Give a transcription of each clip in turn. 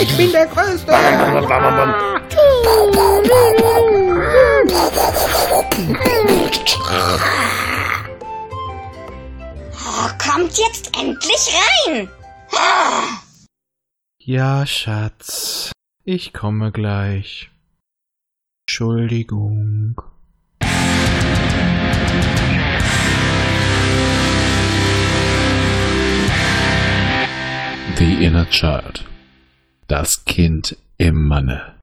Ich bin der Größte. Oh, kommt jetzt endlich rein. Ja, Schatz. Ich komme gleich. Entschuldigung. The Inner Child. Das Kind im Manne.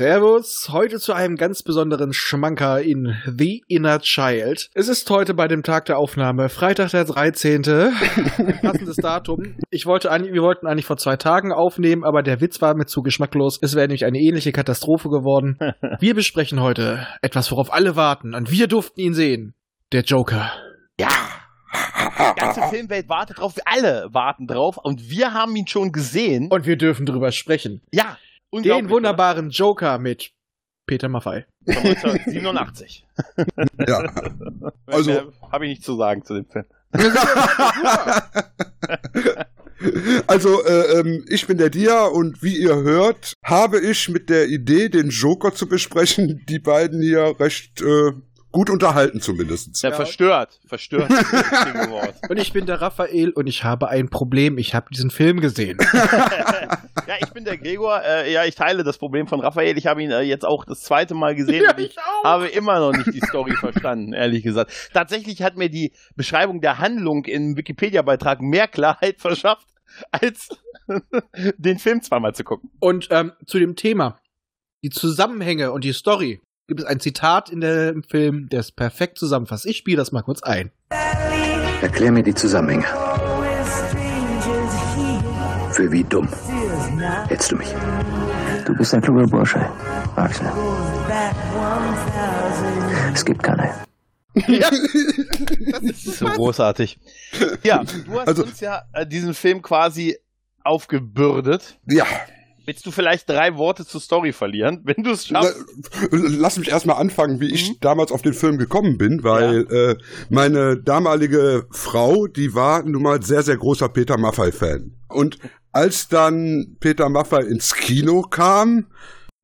Servus, heute zu einem ganz besonderen Schmanker in The Inner Child. Es ist heute bei dem Tag der Aufnahme, Freitag der 13. Ein passendes Datum. Ich wollte eigentlich, wir wollten eigentlich vor zwei Tagen aufnehmen, aber der Witz war mir zu geschmacklos. Es wäre nämlich eine ähnliche Katastrophe geworden. Wir besprechen heute etwas, worauf alle warten, und wir durften ihn sehen. Der Joker. Ja. Die ganze Filmwelt wartet drauf, wir alle warten drauf und wir haben ihn schon gesehen. Und wir dürfen drüber sprechen. ja, Den wunderbaren Joker mit Peter Maffei. Von 1987. Ja. Also- habe ich nichts zu sagen zu dem Film. Also, äh, ähm, ich bin der Dia und wie ihr hört, habe ich mit der Idee, den Joker zu besprechen, die beiden hier recht äh, gut unterhalten zumindest. Ja, verstört. Verstört. ist das richtige Wort. Und ich bin der Raphael und ich habe ein Problem. Ich habe diesen Film gesehen. Ja, ich bin der Gregor. Äh, ja, ich teile das Problem von Raphael. Ich habe ihn äh, jetzt auch das zweite Mal gesehen und ich habe immer noch nicht die Story verstanden, ehrlich gesagt. Tatsächlich hat mir die Beschreibung der Handlung im Wikipedia-Beitrag mehr Klarheit verschafft, als den Film zweimal zu gucken. Und ähm, zu dem Thema, die Zusammenhänge und die Story, gibt es ein Zitat in dem Film, der es perfekt zusammenfasst. Ich spiele das mal kurz ein. Erklär mir die Zusammenhänge. Für wie dumm hältst du mich? Du bist ein kluger Bursche, Axel. Es gibt keine. So großartig. Ja, du hast Also- uns ja äh, diesen Film quasi aufgebürdet. Ja, Willst du vielleicht drei Worte zur Story verlieren, wenn du es schaffst? lass mich erstmal anfangen, wie ich damals auf den Film gekommen bin, weil äh, meine damalige Frau, die war nun mal sehr, sehr großer Peter Maffay-Fan. Und als dann Peter Maffay ins Kino kam,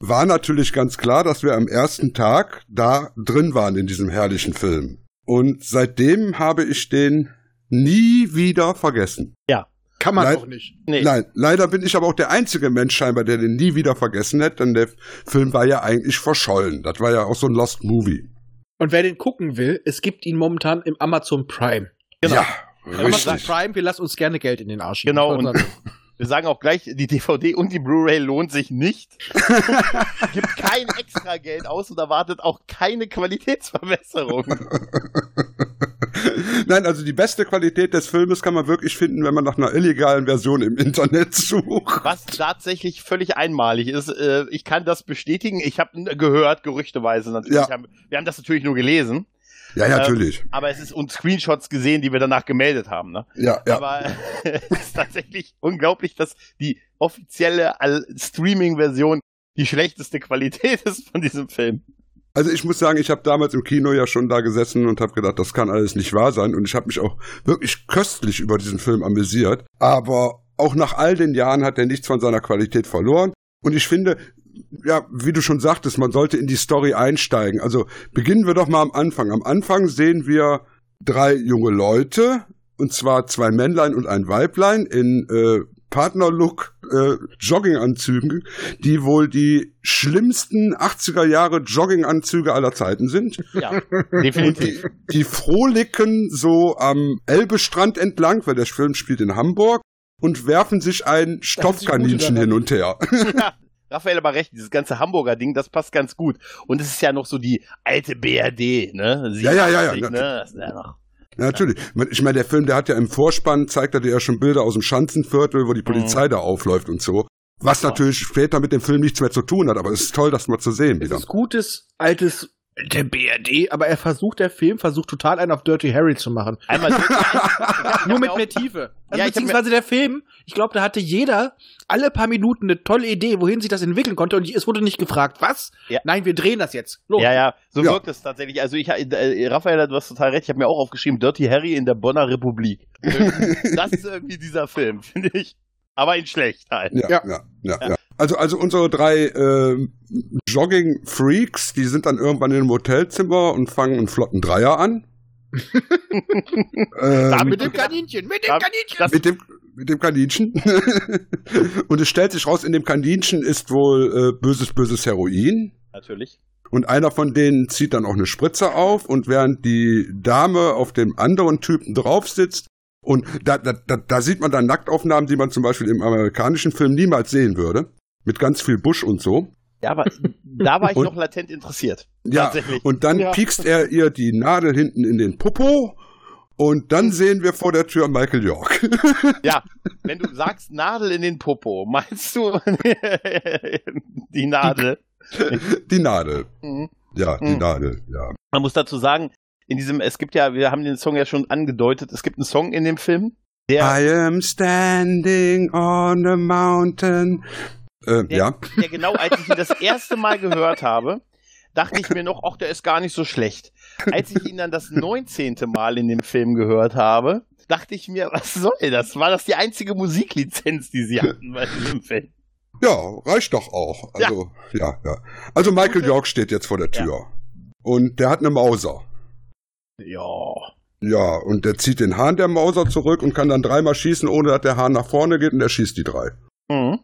war natürlich ganz klar, dass wir am ersten Tag da drin waren in diesem herrlichen Film. Und seitdem habe ich den nie wieder vergessen. Kann man Nein. auch nicht. Nee. Nein, leider bin ich aber auch der einzige Mensch scheinbar, der den nie wieder vergessen hat, denn der Film war ja eigentlich verschollen. Das war ja auch so ein Lost Movie. Und wer den gucken will, es gibt ihn momentan im Amazon Prime. Genau. Ja, Amazon richtig. Prime, wir lassen uns gerne Geld in den Arsch. Genau, und wir sagen auch gleich, die DVD und die Blu-ray lohnt sich nicht. Gibt kein extra Geld aus und erwartet auch keine Qualitätsverbesserung. Nein, also die beste Qualität des Filmes kann man wirklich finden, wenn man nach einer illegalen Version im Internet sucht. Was tatsächlich völlig einmalig ist. Äh, Ich kann das bestätigen. Ich habe gehört, gerüchteweise natürlich. Ja. Wir haben das natürlich nur gelesen. Ja, ja, natürlich. Aber es ist und Screenshots gesehen, die wir danach gemeldet haben. Ne? Ja, ja. Aber es ist tatsächlich unglaublich, dass die offizielle Streaming-Version die schlechteste Qualität ist von diesem Film. Also ich muss sagen, ich habe damals im Kino ja schon da gesessen und habe gedacht, das kann alles nicht wahr sein. Und ich habe mich auch wirklich köstlich über diesen Film amüsiert. Aber auch nach all den Jahren hat er nichts von seiner Qualität verloren. Und ich finde, ja, wie du schon sagtest, man sollte in die Story einsteigen. Also beginnen wir doch mal am Anfang. Am Anfang sehen wir drei junge Leute, und zwar zwei Männlein und ein Weiblein in äh, Partnerlook äh, Jogginganzügen, die wohl die schlimmsten 80er Jahre Jogginganzüge aller Zeiten sind. Ja, definitiv. Die frolicken so am Elbestrand entlang, weil der Film spielt in Hamburg, und werfen sich ein Stoffkaninchen hin und her. ja, Raphael aber recht, dieses ganze Hamburger Ding, das passt ganz gut. Und es ist ja noch so die alte BRD, ne? Ja, ja, ja, ja. 87, Ne? Ja. Ja, natürlich. Ich meine, der Film, der hat ja im Vorspann, zeigt er dir ja schon Bilder aus dem Schanzenviertel, wo die Polizei da aufläuft und so. Was Ja. natürlich später mit dem Film nichts mehr zu tun hat, aber es ist toll, das mal zu sehen Es wieder. ist gutes, altes Der BRD, aber er versucht, der Film versucht total einen auf Dirty Harry zu machen. Einmal Nur mit mehr Tiefe. Also Ja, beziehungsweise der Film, ich glaube, da hatte jeder alle paar Minuten eine tolle Idee, wohin sich das entwickeln konnte und es wurde nicht gefragt, was? Ja. Nein, wir drehen das jetzt. Los. Ja, ja, so Ja. wirkt es tatsächlich. Also ich, äh, Raphael, du hast total recht. Ich habe mir auch aufgeschrieben, Dirty Harry in der Bonner Republik. das ist irgendwie dieser Film, finde ich. Aber in schlecht halt. Ja, Ja. ja, ja, ja. Also, also unsere drei ähm, Jogging-Freaks, die sind dann irgendwann in einem Hotelzimmer und fangen einen flotten Dreier an. ähm, Mit dem Kaninchen, mit dem Ja, Kaninchen. mit dem mit dem Kaninchen. und es stellt sich raus, in dem Kaninchen ist wohl äh, böses, böses Heroin. Natürlich. Und einer von denen zieht dann auch eine Spritze auf und während die Dame auf dem anderen Typen drauf sitzt, und da, da, da, da sieht man dann Nacktaufnahmen, die man zum Beispiel im amerikanischen Film niemals sehen würde. Mit ganz viel Busch und so. Ja, aber da war ich Und- noch latent interessiert. Ja, Tatsächlich. und dann Ja. piekst er ihr die Nadel hinten in den Popo. Und dann sehen wir vor der Tür Michael York. Ja, wenn du sagst Nadel in den Popo, meinst du die Nadel? die Nadel. Mhm. Ja, die Mhm. Nadel, ja. Man muss dazu sagen, in diesem, es gibt ja, wir haben den Song ja schon angedeutet, es gibt einen Song in dem Film, der, I am standing on a mountain. Äh, der, ja. der genau, als ich ihn das erste Mal gehört habe, dachte ich mir noch, ach, der ist gar nicht so schlecht. Als ich ihn dann das 19. Mal in dem Film gehört habe, dachte ich mir, was soll das? War das die einzige Musiklizenz, die sie hatten bei diesem Film? Ja, reicht doch auch. Also, ja, ja. Also Michael York steht jetzt vor der Tür. Und der hat eine Mauser. Ja. Ja, und der zieht den Hahn der Mauser zurück und kann dann dreimal schießen, ohne dass der Hahn nach vorne geht und er schießt die drei. Mhm.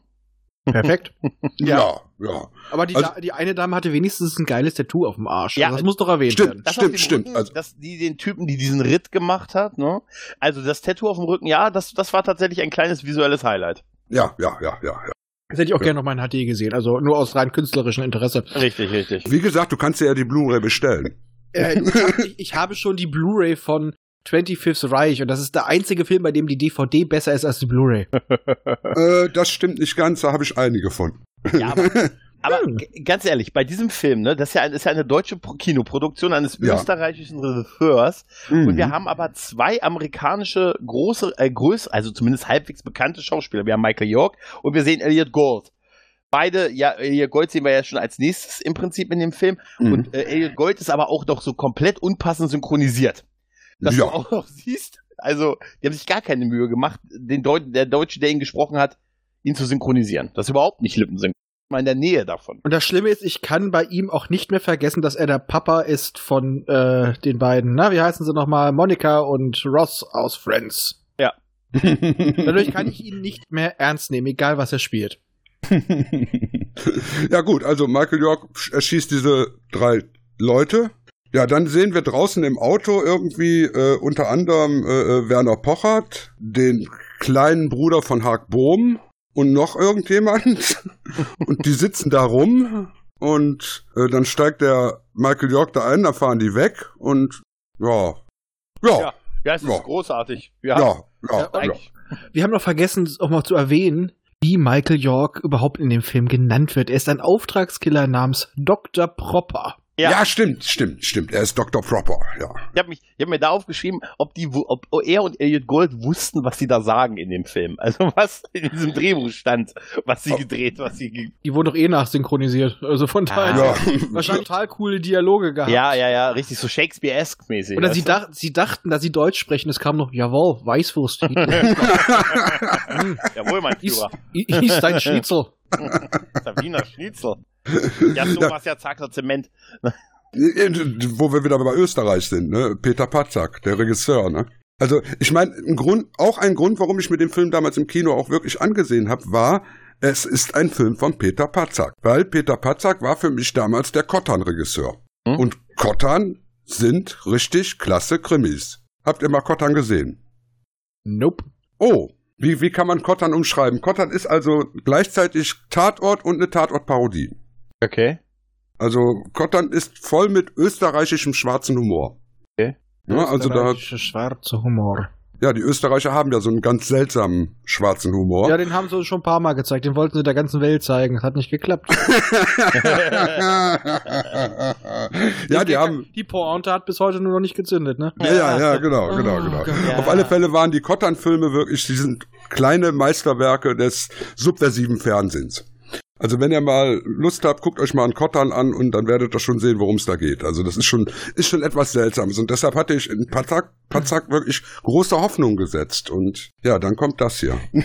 Perfekt. Ja, ja. Aber die, Also- die eine Dame hatte wenigstens ein geiles Tattoo auf dem Arsch. Ja, also das muss doch erwähnt stimmt. werden. Das Stimmt, stimmt, Rücken, also- dass die den Typen, die diesen Ritt gemacht hat, ne? Also das Tattoo auf dem Rücken, ja, das, das war tatsächlich ein kleines visuelles Highlight. Ja, ja, ja, ja, ja. Das hätte ich auch gerne noch mal in HD gesehen. Also nur aus rein künstlerischem Interesse. Richtig, richtig. Wie gesagt, du kannst dir ja die Blu-ray bestellen. Äh, ich, hab, ich, ich habe schon die Blu-ray von 25th Reich und das ist der einzige Film, bei dem die DVD besser ist als die Blu-ray. äh, das stimmt nicht ganz, da habe ich einige von. Ja, aber, aber Hm. ganz ehrlich, bei diesem Film, ne, das ist ja, ein- ist ja eine deutsche Pro- Kinoproduktion eines Ja. österreichischen Regisseurs und Mhm. wir haben aber zwei amerikanische große, äh, größere, also zumindest halbwegs bekannte Schauspieler. Wir haben Michael York und wir sehen Elliot Gold. Beide, ja, Elliot Gold sehen wir ja schon als nächstes im Prinzip in dem Film. Mhm. Und äh, Elliot Gold ist aber auch doch so komplett unpassend synchronisiert. Dass Ja. du auch noch siehst, also, die haben sich gar keine Mühe gemacht, den Deut der Deutsche, der ihn gesprochen hat, ihn zu synchronisieren. Das ist überhaupt nicht lippensynchron. Mal in der Nähe davon. Und das Schlimme ist, ich kann bei ihm auch nicht mehr vergessen, dass er der Papa ist von äh, den beiden. Na, wie heißen sie nochmal? Monica und Ross aus Friends. Dadurch kann ich ihn nicht mehr ernst nehmen, egal was er spielt. ja gut, also Michael York erschießt diese drei Leute. Ja, dann sehen wir draußen im Auto irgendwie äh, unter anderem äh, äh, Werner Pochert, den kleinen Bruder von Hark Bohm und noch irgendjemand. und die sitzen da rum und äh, dann steigt der Michael York da ein, dann fahren die weg und ja. Ja, Ja. Ja, es ist Ja. großartig. ja, ja. ja, ja. eigentlich. Wir haben noch vergessen, auch mal zu erwähnen, wie Michael York überhaupt in dem Film genannt wird. Er ist ein Auftragskiller namens Dr. Propper. Ja. Ja. stimmt, stimmt, stimmt. Er ist Dr. Proper, ja. Ich habe mich, ich habe mir da aufgeschrieben, ob die, ob er und Elliot Gold wussten, was sie da sagen in dem Film. Also was in diesem Drehbuch stand, was sie gedreht, was sie, ge Die wurden doch eh nachsynchronisiert. Also von daher Ja. wahrscheinlich total coole Dialoge gehabt. ja, ja, ja, richtig so Shakespeare-esque mäßig. Oder sie, dach, sie dachten, dass sie Deutsch sprechen. Es kam noch, jawohl, Weißwurst. hm, Jawohl, mein Führer. ist ein Schnitzel. Wiener Schnitzel. Ja, so Ja. was ja Zacker Zement. Wo wir wieder bei Österreich sind, ne? Peter Patzak, der Regisseur, ne? Also, ich meine, ein Grund, auch ein Grund, warum ich mir den Film damals im Kino auch wirklich angesehen habe, war, es ist ein Film von Peter Patzak. Weil Peter Patzak war für mich damals der Kottan-Regisseur. Hm? Und Kottan sind richtig klasse Krimis. Habt ihr mal Kottan gesehen? Nope. Oh, wie, wie kann man Kottan umschreiben? Kottan ist also gleichzeitig Tatort und eine Tatortparodie. Okay. Also Kottan ist voll mit österreichischem schwarzen Humor. Okay. Ja, also da hat, Österreichischer schwarzer Humor. Ja, die Österreicher haben ja so einen ganz seltsamen schwarzen Humor. Ja, den haben sie uns schon ein paar Mal gezeigt. Den wollten sie der ganzen Welt zeigen. Das hat nicht geklappt. ja, die haben. Die Pointe hat bis heute nur noch nicht gezündet, ne? Ja, ja, ja, genau, genau, Oh, genau. Gott. Auf alle Fälle waren die Kottern-Filme wirklich, die sind kleine Meisterwerke des subversiven Fernsehens. Also wenn ihr mal Lust habt, guckt euch mal einen Kottern an und dann werdet ihr schon sehen, worum es da geht. Also das ist schon, ist schon etwas Seltsames. Und deshalb hatte ich in Patak, Patak wirklich große Hoffnung gesetzt. Und ja, dann kommt das hier.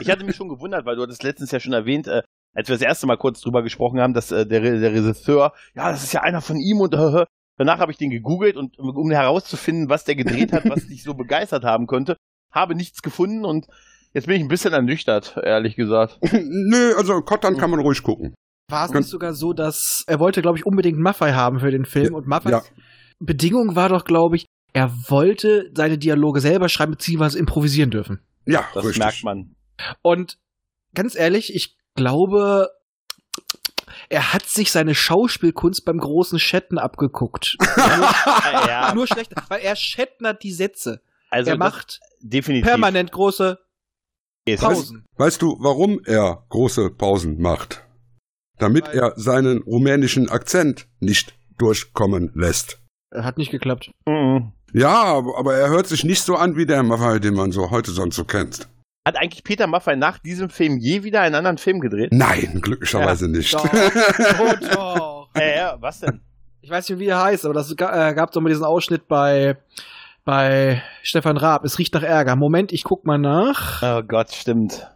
Ich hatte mich schon gewundert, weil du hattest letztens ja schon erwähnt, äh, als wir das erste Mal kurz drüber gesprochen haben, dass äh, der, der Regisseur, ja, das ist ja einer von ihm und äh, danach habe ich den gegoogelt und um herauszufinden, was der gedreht hat, was dich so begeistert haben könnte, habe nichts gefunden und jetzt bin ich ein bisschen ernüchtert, ehrlich gesagt. Nö, also Kottern kann man ruhig gucken. War es nicht sogar so, dass er wollte, glaube ich, unbedingt Maffei haben für den Film und Maffeis Ja. Bedingung war doch, glaube ich, er wollte seine Dialoge selber schreiben bzw. improvisieren dürfen. Ja, Das richtig. merkt man. Und ganz ehrlich, ich glaube, er hat sich seine Schauspielkunst beim großen Chatten abgeguckt. Äh, ja, Nur schlecht, weil er Shatnert die Sätze. also er macht definitiv. permanent große Pausen. Weißt du, warum er große Pausen macht? Damit Weil- er seinen rumänischen Akzent nicht durchkommen lässt. Hat nicht geklappt. Mhm. Ja, aber er hört sich nicht so an wie der Maffei, den man so heute sonst so kennt. Hat eigentlich Peter Maffay nach diesem Film je wieder einen anderen Film gedreht? Nein, glücklicherweise nicht. Doch, oh, doch. Äh, ja, was denn? Ich weiß nicht, wie er heißt, aber das ga- äh, gab doch mal diesen Ausschnitt bei, bei Stefan Raab. Es riecht nach Ärger. Moment, ich guck mal nach. Oh Gott, stimmt.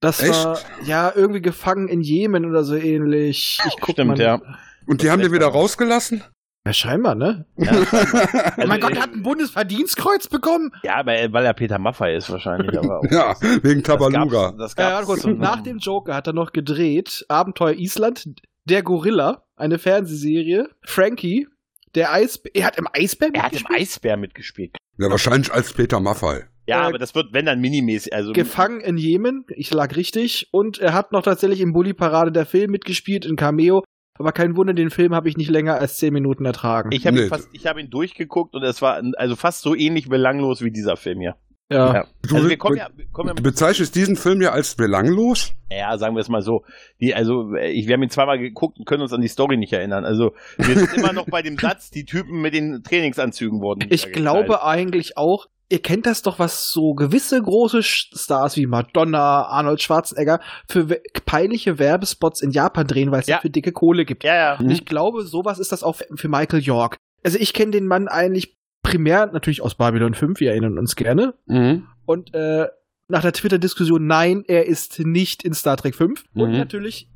Das Echt? war ja irgendwie gefangen in Jemen oder so ähnlich. Ich guck Stimmt, mal. ja. Und die haben den wieder rausgelassen? Ja, scheinbar, ne? ja Oh Also, mein Gott, er hat ein Bundesverdienstkreuz bekommen. Ja, aber, weil er Peter Maffay ist wahrscheinlich. Aber auch. Ja, wegen Das Tabaluga. gab's- Das Ja, gab's. warte kurz. Nach dem Joker hat er noch gedreht Abenteuer Island, Der Gorilla, eine Fernsehserie, Frankie, der Eisbär. Er hat im Eisbär er hat im mitgespielt? Eisbär mitgespielt. Ja, wahrscheinlich als Peter Maffei. Ja, Äh, aber das wird, wenn dann minimäßig. Also, Gefangen in Jemen, ich lag richtig. Und er hat noch tatsächlich im Bully Parade der Film mitgespielt, in Cameo. Aber kein Wunder, den Film habe ich nicht länger als 10 Minuten ertragen. Ich habe Nee. ihn, fast- ich hab ihn durchgeguckt und es war also fast so ähnlich belanglos wie dieser Film hier. Ja. Ja. Du, Also wir kommen ja, kommen ja du bezeichnest diesen Film ja als belanglos? ja, sagen wir es mal so. Die, also ich, wir haben ihn zweimal geguckt und können uns an die Story nicht erinnern. Also wir sind immer noch bei dem Satz, die Typen mit den Trainingsanzügen wurden. Ich glaube eigentlich auch, ihr kennt das doch, was so gewisse große Stars wie Madonna, Arnold Schwarzenegger für we- peinliche Werbespots in Japan drehen, weil es Ja. dafür dicke Kohle gibt. Ja, ja. Und ich glaube, sowas ist das auch für Michael York. Also ich kenne den Mann eigentlich primär natürlich aus Babylon 5, wir erinnern uns gerne. Mhm. Und äh, nach der Twitter-Diskussion, nein, er ist nicht in Star Trek 5. Und Mhm. natürlich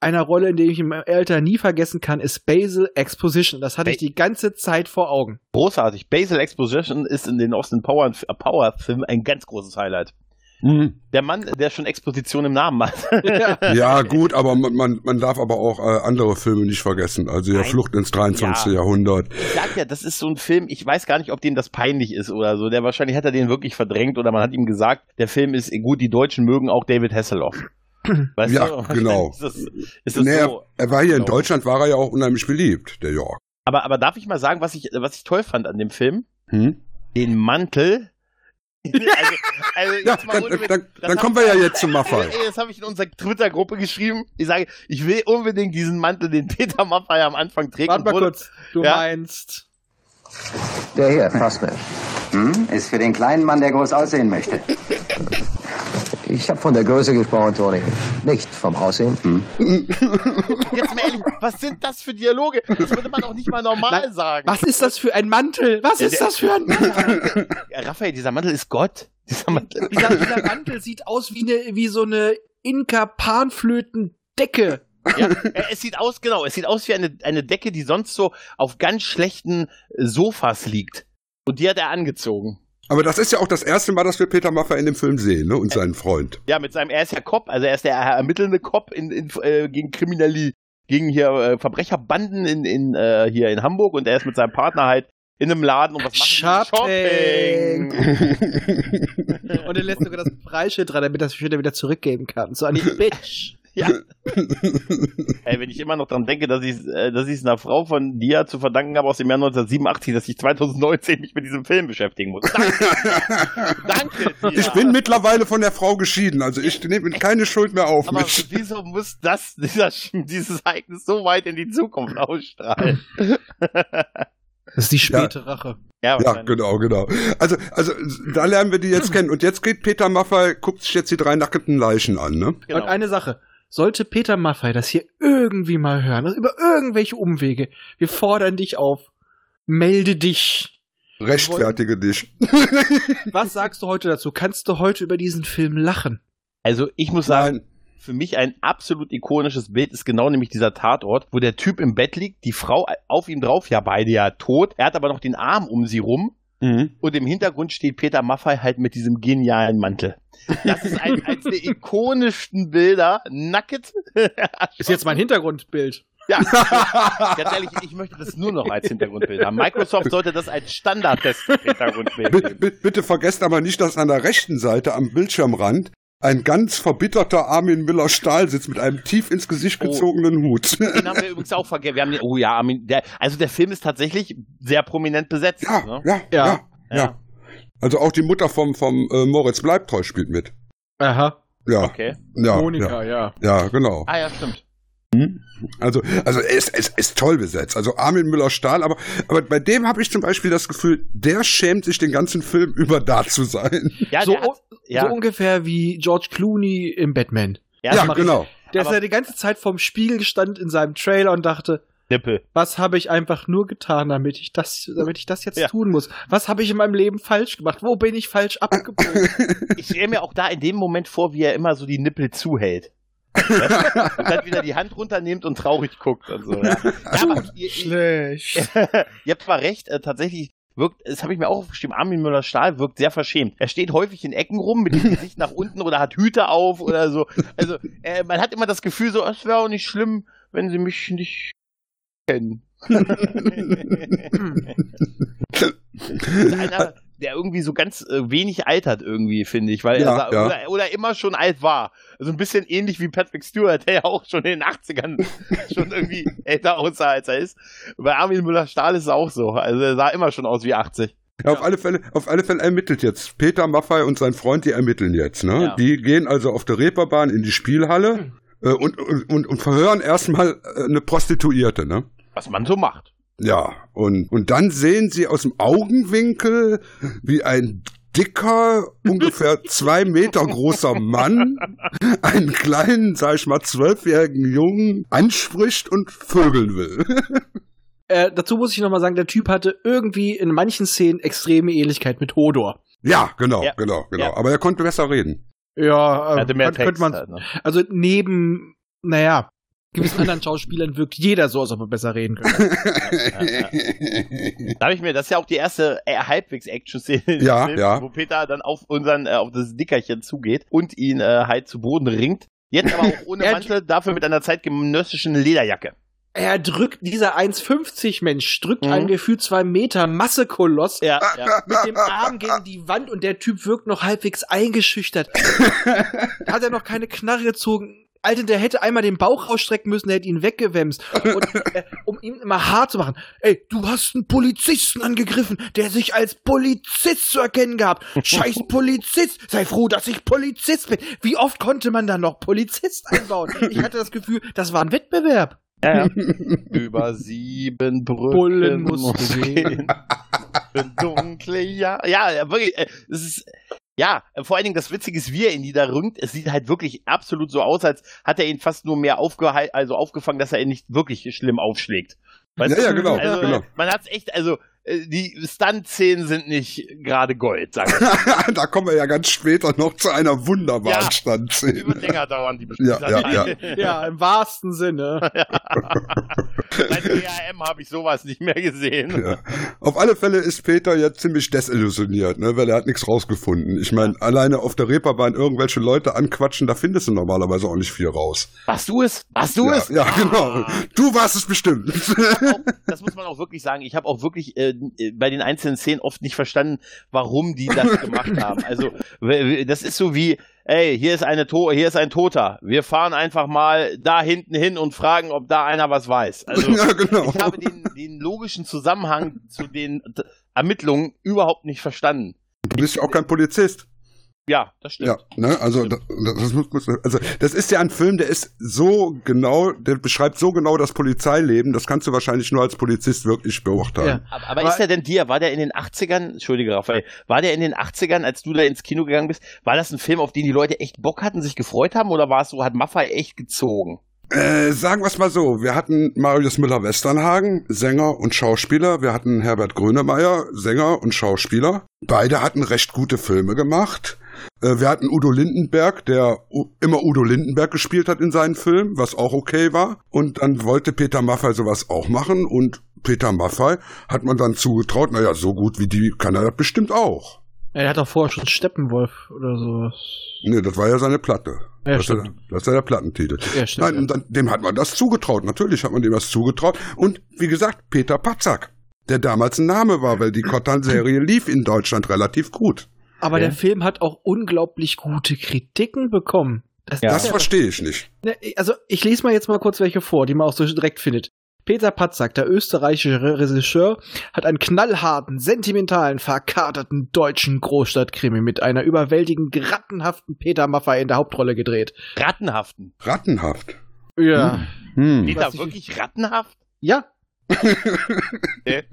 einer Rolle, in der ich im Alter nie vergessen kann, ist Basil Exposition. Das hatte ich die ganze Zeit vor Augen. Großartig. Basil Exposition ist in den Austin Power, Power Filmen ein ganz großes Highlight. Mhm. Der Mann, der schon Exposition im Namen hat. Ja. Gut, aber man, man, man darf aber auch äh, andere Filme nicht vergessen. Also ja, Nein. Flucht ins 23. Ja. Jahrhundert. Ich sag ja, das ist so ein Film, ich weiß gar nicht, ob dem das peinlich ist oder so. Der wahrscheinlich hat er den wirklich verdrängt oder man hat ihm gesagt, der Film ist gut, die Deutschen mögen auch David Hasselhoff. Weißt Ja, du? Genau. Ist das, ist das Nee, er, so. er war hier in Genau. Deutschland, war er ja auch unheimlich beliebt, der York. Aber, aber darf ich mal sagen, was ich, was ich toll fand an dem Film? Hm? Den Mantel. also, also Ja, jetzt mal dann, ohne Witz, dann, das dann kommen wir ja jetzt zum Maffei. Ey, das habe ich in unserer Twitter-Gruppe geschrieben. Ich sage, ich will unbedingt diesen Mantel, den Peter Maffay am Anfang trägt. Warte mal kurz. Du Ja. meinst. Der hier, Fassner. Hm? Ist für den kleinen Mann, der groß aussehen möchte. Ich habe von der Größe gesprochen, Toni. Nicht vom Aussehen. Jetzt mal ehrlich, was sind das für Dialoge? Das würde man auch nicht mal normal sagen. Was ist das für ein Mantel? Was Ja, ist das für ein Mantel? Ja, Raphael, dieser Mantel ist Gott. Dieser Mantel. Dieser, dieser Mantel sieht aus wie, eine, wie so eine Inka-Panflöten-Decke. Ja, es sieht aus, genau, es sieht aus wie eine, eine Decke, die sonst so auf ganz schlechten Sofas liegt. Und die hat er angezogen. Aber das ist ja auch das erste Mal, dass wir Peter Maffay in dem Film sehen, ne? Und seinen Freund. Ja, mit seinem, er ist ja Cop, also er ist der ermittelnde Cop in, in, äh, gegen Kriminali, gegen hier äh, Verbrecherbanden in, in, äh, hier in Hamburg und er ist mit seinem Partner halt in einem Laden und was machen Shopping. Shopping. Und er lässt sogar das Preisschild dran, damit er das später wieder zurückgeben kann. So eine Bitch. Ja. Ey, wenn ich immer noch dran denke, dass ich äh, dass ich es einer Frau von dir zu verdanken habe aus dem Jahr 1987, dass ich 2019 mich mit diesem Film beschäftigen muss. Danke. Danke dir. Ich bin mittlerweile von der Frau geschieden, also ich nehme keine Schuld mehr auf Aber mich. wieso muss das, dieser, dieses Ereignis so weit in die Zukunft ausstrahlen? Das ist die späte Rache. Ja, Ja, genau, genau. Also, also da lernen wir die jetzt kennen. Und jetzt geht Peter Maffay, guckt sich jetzt die drei nackten Leichen an, ne? Genau. Und eine Sache. Sollte Peter Maffay das hier irgendwie mal hören, also über irgendwelche Umwege, wir fordern dich auf, melde dich. Rechtfertige dich. Was sagst du heute dazu? Kannst du heute über diesen Film lachen? Also ich muss sagen, Nein. für mich ein absolut ikonisches Bild ist genau nämlich dieser Tatort, wo der Typ im Bett liegt, die Frau auf ihm drauf, ja beide ja tot, er hat aber noch den Arm um sie rum Mhm. und im Hintergrund steht Peter Maffay halt mit diesem genialen Mantel. Das ist ein, eines der ikonischsten Bilder, nackt. Ist jetzt mein Hintergrundbild. Ja, ganz ehrlich, ich möchte das nur noch als Hintergrundbild haben. Microsoft sollte das als Standard des Hintergrundbild Bitte, nehmen. bitte, bitte vergesst aber nicht, dass an der rechten Seite am Bildschirmrand ein ganz verbitterter Armin Müller-Stahl sitzt mit einem tief ins Gesicht Oh. gezogenen Hut. Den haben wir übrigens auch vergessen. Wir haben den, oh ja, Armin, der, also der Film ist tatsächlich sehr prominent besetzt. Ja, ne? ja, Ja. ja, ja, Ja. Also auch die Mutter vom, vom äh, Moritz Bleibtreu spielt mit. Aha. Ja, Okay. ja, Monika, ja. ja, ja, genau. Ah ja, stimmt. Also, also er ist, ist, ist toll besetzt. Also Armin Müller-Stahl, aber, aber bei dem habe ich zum Beispiel das Gefühl, der schämt sich den ganzen Film über da zu sein. Ja, so, hat, ja, so ungefähr wie George Clooney im Batman. ja, Ja, genau. Der ist ja die ganze Zeit vorm Spiegel gestanden in seinem Trailer und dachte, Nippel. was habe ich einfach nur getan, damit ich das, damit ich das jetzt Ja. tun muss? Was habe ich in meinem Leben falsch gemacht? Wo bin ich falsch abgebogen? Ich stelle mir auch da in dem Moment vor, wie er immer so die Nippel zuhält. Und dann wieder die Hand runternimmt und traurig guckt und so. Ja, ja ihr, Schlecht. ihr habt zwar recht, äh, tatsächlich wirkt, das habe ich mir auch aufgeschrieben, Armin Müller-Stahl wirkt sehr verschämt. Er steht häufig in Ecken rum mit dem Gesicht nach unten oder hat Hüte auf oder so. Also äh, man hat immer das Gefühl so, es wäre auch nicht schlimm, wenn sie mich nicht kennen. einer, der irgendwie so ganz äh, wenig altert irgendwie, finde ich, weil Ja, er sa- ja. oder, oder immer schon alt war. Also ein bisschen ähnlich wie Patrick Stewart, der ja auch schon in den 80ern schon irgendwie älter aussah, als er ist. Bei Armin Müller-Stahl ist es auch so. Also er sah immer schon aus wie 80. Ja, auf alle Fälle, auf alle Fälle ermittelt jetzt. Peter Maffay und sein Freund, die ermitteln jetzt, ne? Ja. Die gehen also auf der Reeperbahn in die Spielhalle äh, und, und, und, und verhören erstmal äh, eine Prostituierte, ne? Was man so macht. Ja, und, und dann sehen sie aus dem Augenwinkel, wie ein dicker, ungefähr zwei Meter großer Mann einen kleinen, sag ich mal, zwölfjährigen Jungen anspricht und vögeln will. Äh, dazu muss ich nochmal sagen, der Typ hatte irgendwie in manchen Szenen extreme Ähnlichkeit mit Hodor. Ja, genau, Ja. genau, genau. Ja. Aber er konnte besser reden. Ja, hatte mehr kann- Text. könnte man, halt, ne? also neben, naja, gewissen anderen Schauspielern wirkt jeder so, als ob er besser reden könnte. Da habe ich mir, das ist ja auch die erste äh, halbwegs Action-Szene, Ja, ja. wo Peter dann auf unseren, äh, auf das Dickerchen zugeht und ihn äh, halt zu Boden ringt. Jetzt aber auch ohne Mantel, dafür mit einer zeitgenössischen Lederjacke. er drückt, dieser 1,50 Mensch drückt Mhm. einen gefühlt zwei Meter Massekoloss Ja, ja. mit dem Arm gegen die Wand und der Typ wirkt noch halbwegs eingeschüchtert. Hat er noch keine Knarre gezogen. Alter, der hätte einmal den Bauch rausstrecken müssen, der hätte ihn weggewämst. Und, äh, um ihn immer hart zu machen. Ey, du hast einen Polizisten angegriffen, der sich als Polizist zu erkennen gab. Scheiß Polizist. Sei froh, dass ich Polizist bin. Wie oft konnte man da noch Polizist einbauen? Ich hatte das Gefühl, das war ein Wettbewerb. Ja, ja. Über sieben Brücken Bullen musst du gehen. Dunkle Jahre. Ja, ja, wirklich. Es ist, ja, vor allen Dingen das Witzige ist, wie er ihn da rüngt. Es sieht halt wirklich absolut so aus, als hat er ihn fast nur mehr also aufgefangen, dass er ihn nicht wirklich schlimm aufschlägt. Weißt Ja, du? ja, genau, Also, genau. Man hat's echt, also die Stunt-Szenen sind nicht gerade Gold, sag ich. da kommen wir ja ganz später noch zu einer wunderbaren Ja. Die Standszene. wird länger dauern, die Ja, ja, ja. Ja, im wahrsten Sinne. Seit DRM habe ich sowas nicht mehr gesehen. Ja. Auf alle Fälle ist Peter jetzt ziemlich desillusioniert, ne, weil er hat nichts rausgefunden. Ich meine, alleine auf der Reeperbahn irgendwelche Leute anquatschen, da findest du normalerweise auch nicht viel raus. Warst du es? Warst du ja, es? ja, genau. Ah. Du warst es bestimmt. auch, das muss man auch wirklich sagen. Ich habe auch wirklich äh, bei den einzelnen Szenen oft nicht verstanden, warum die das gemacht haben. Also das ist so wie ey, hier ist eine to hier ist ein Toter. Wir fahren einfach mal da hinten hin und fragen, ob da einer was weiß. Also ja, genau. ich habe den, den logischen Zusammenhang zu den Ermittlungen überhaupt nicht verstanden. Du bist ja auch kein Polizist. Ja, das stimmt. Ja, ne, also das, das muss, also das ist ja ein Film, der ist so genau, der beschreibt so genau das Polizeileben, das kannst du wahrscheinlich nur als Polizist wirklich beurteilen. Ja. Aber, aber Aber- ist der denn dir, war der in den 80ern, Entschuldige Raphael, war der in den 80ern, als du da ins Kino gegangen bist, war das ein Film, auf den die Leute echt Bock hatten, sich gefreut haben oder war es so, hat Maffei echt gezogen? Äh, sagen wir es mal so, wir hatten Marius Müller-Westernhagen, Sänger und Schauspieler, wir hatten Herbert Grönemeyer, Sänger und Schauspieler. Beide hatten recht gute Filme gemacht. Äh, wir hatten Udo Lindenberg, der immer Udo Lindenberg gespielt hat in seinen Filmen, was auch okay war. Und dann wollte Peter Maffay sowas auch machen und Peter Maffay hat man dann zugetraut, naja, so gut wie die kann er das bestimmt auch. Er hat doch vorher schon Steppenwolf oder sowas. Nee, das war ja seine Platte. Ja, das, ist ja, das ist ja der Plattentitel. Ja, stimmt. Nein, und dann, dem hat man das zugetraut. Natürlich hat man dem das zugetraut. Und wie gesagt, Peter Patzak, der damals ein Name war, weil die Kotan-Serie lief in Deutschland relativ gut. Aber Ja. der Film hat auch unglaublich gute Kritiken bekommen. Das, Ja. Das verstehe ich nicht. Ne, Also, ich lese mal jetzt mal kurz welche vor, die man auch so direkt findet. Peter Patzak, der österreichische Re- Regisseur, hat einen knallharten, sentimentalen, verkaterten deutschen Großstadtkrimi mit einer überwältigend rattenhaften Peter Maffay in der Hauptrolle gedreht. Rattenhaften. Rattenhaft. Ja. Hm. Da nicht, wirklich rattenhaft? Ja. Okay.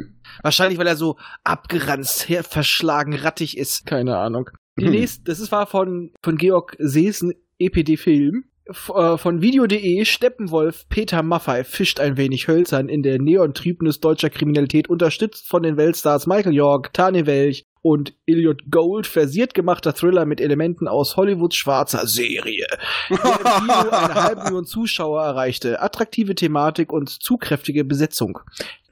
Wahrscheinlich, weil er so abgeranzt, verschlagen, rattig ist. Keine Ahnung. Die Hm. nächste, das ist war von, von Georg Seesen, EPD-Film. Äh, Von Video.de, Steppenwolf, Peter Maffay fischt ein wenig hölzern in der Neon-Trübnis deutscher Kriminalität, unterstützt von den Weltstars Michael York, Tane Welch und Elliot Gold, versiert gemachter Thriller mit Elementen aus Hollywoods schwarzer Serie. Der im Kino eine halbe Million Zuschauer erreichte. Attraktive Thematik und zu kräftige Besetzung.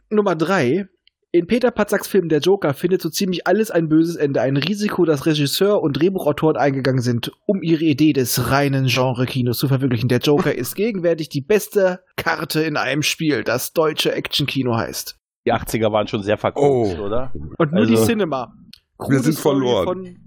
Nummer drei. In Peter Patzaks Film Der Joker findet so ziemlich alles ein böses Ende. Ein Risiko, das Regisseur und Drehbuchautoren eingegangen sind, um ihre Idee des reinen Genre-Kinos zu verwirklichen. Der Joker ist gegenwärtig die beste Karte in einem Spiel, das deutsche Action-Kino heißt. Die 80er waren schon sehr verkauft, Oh. oder? Und nur Also- die Cinema. Krude sind Story verloren. Von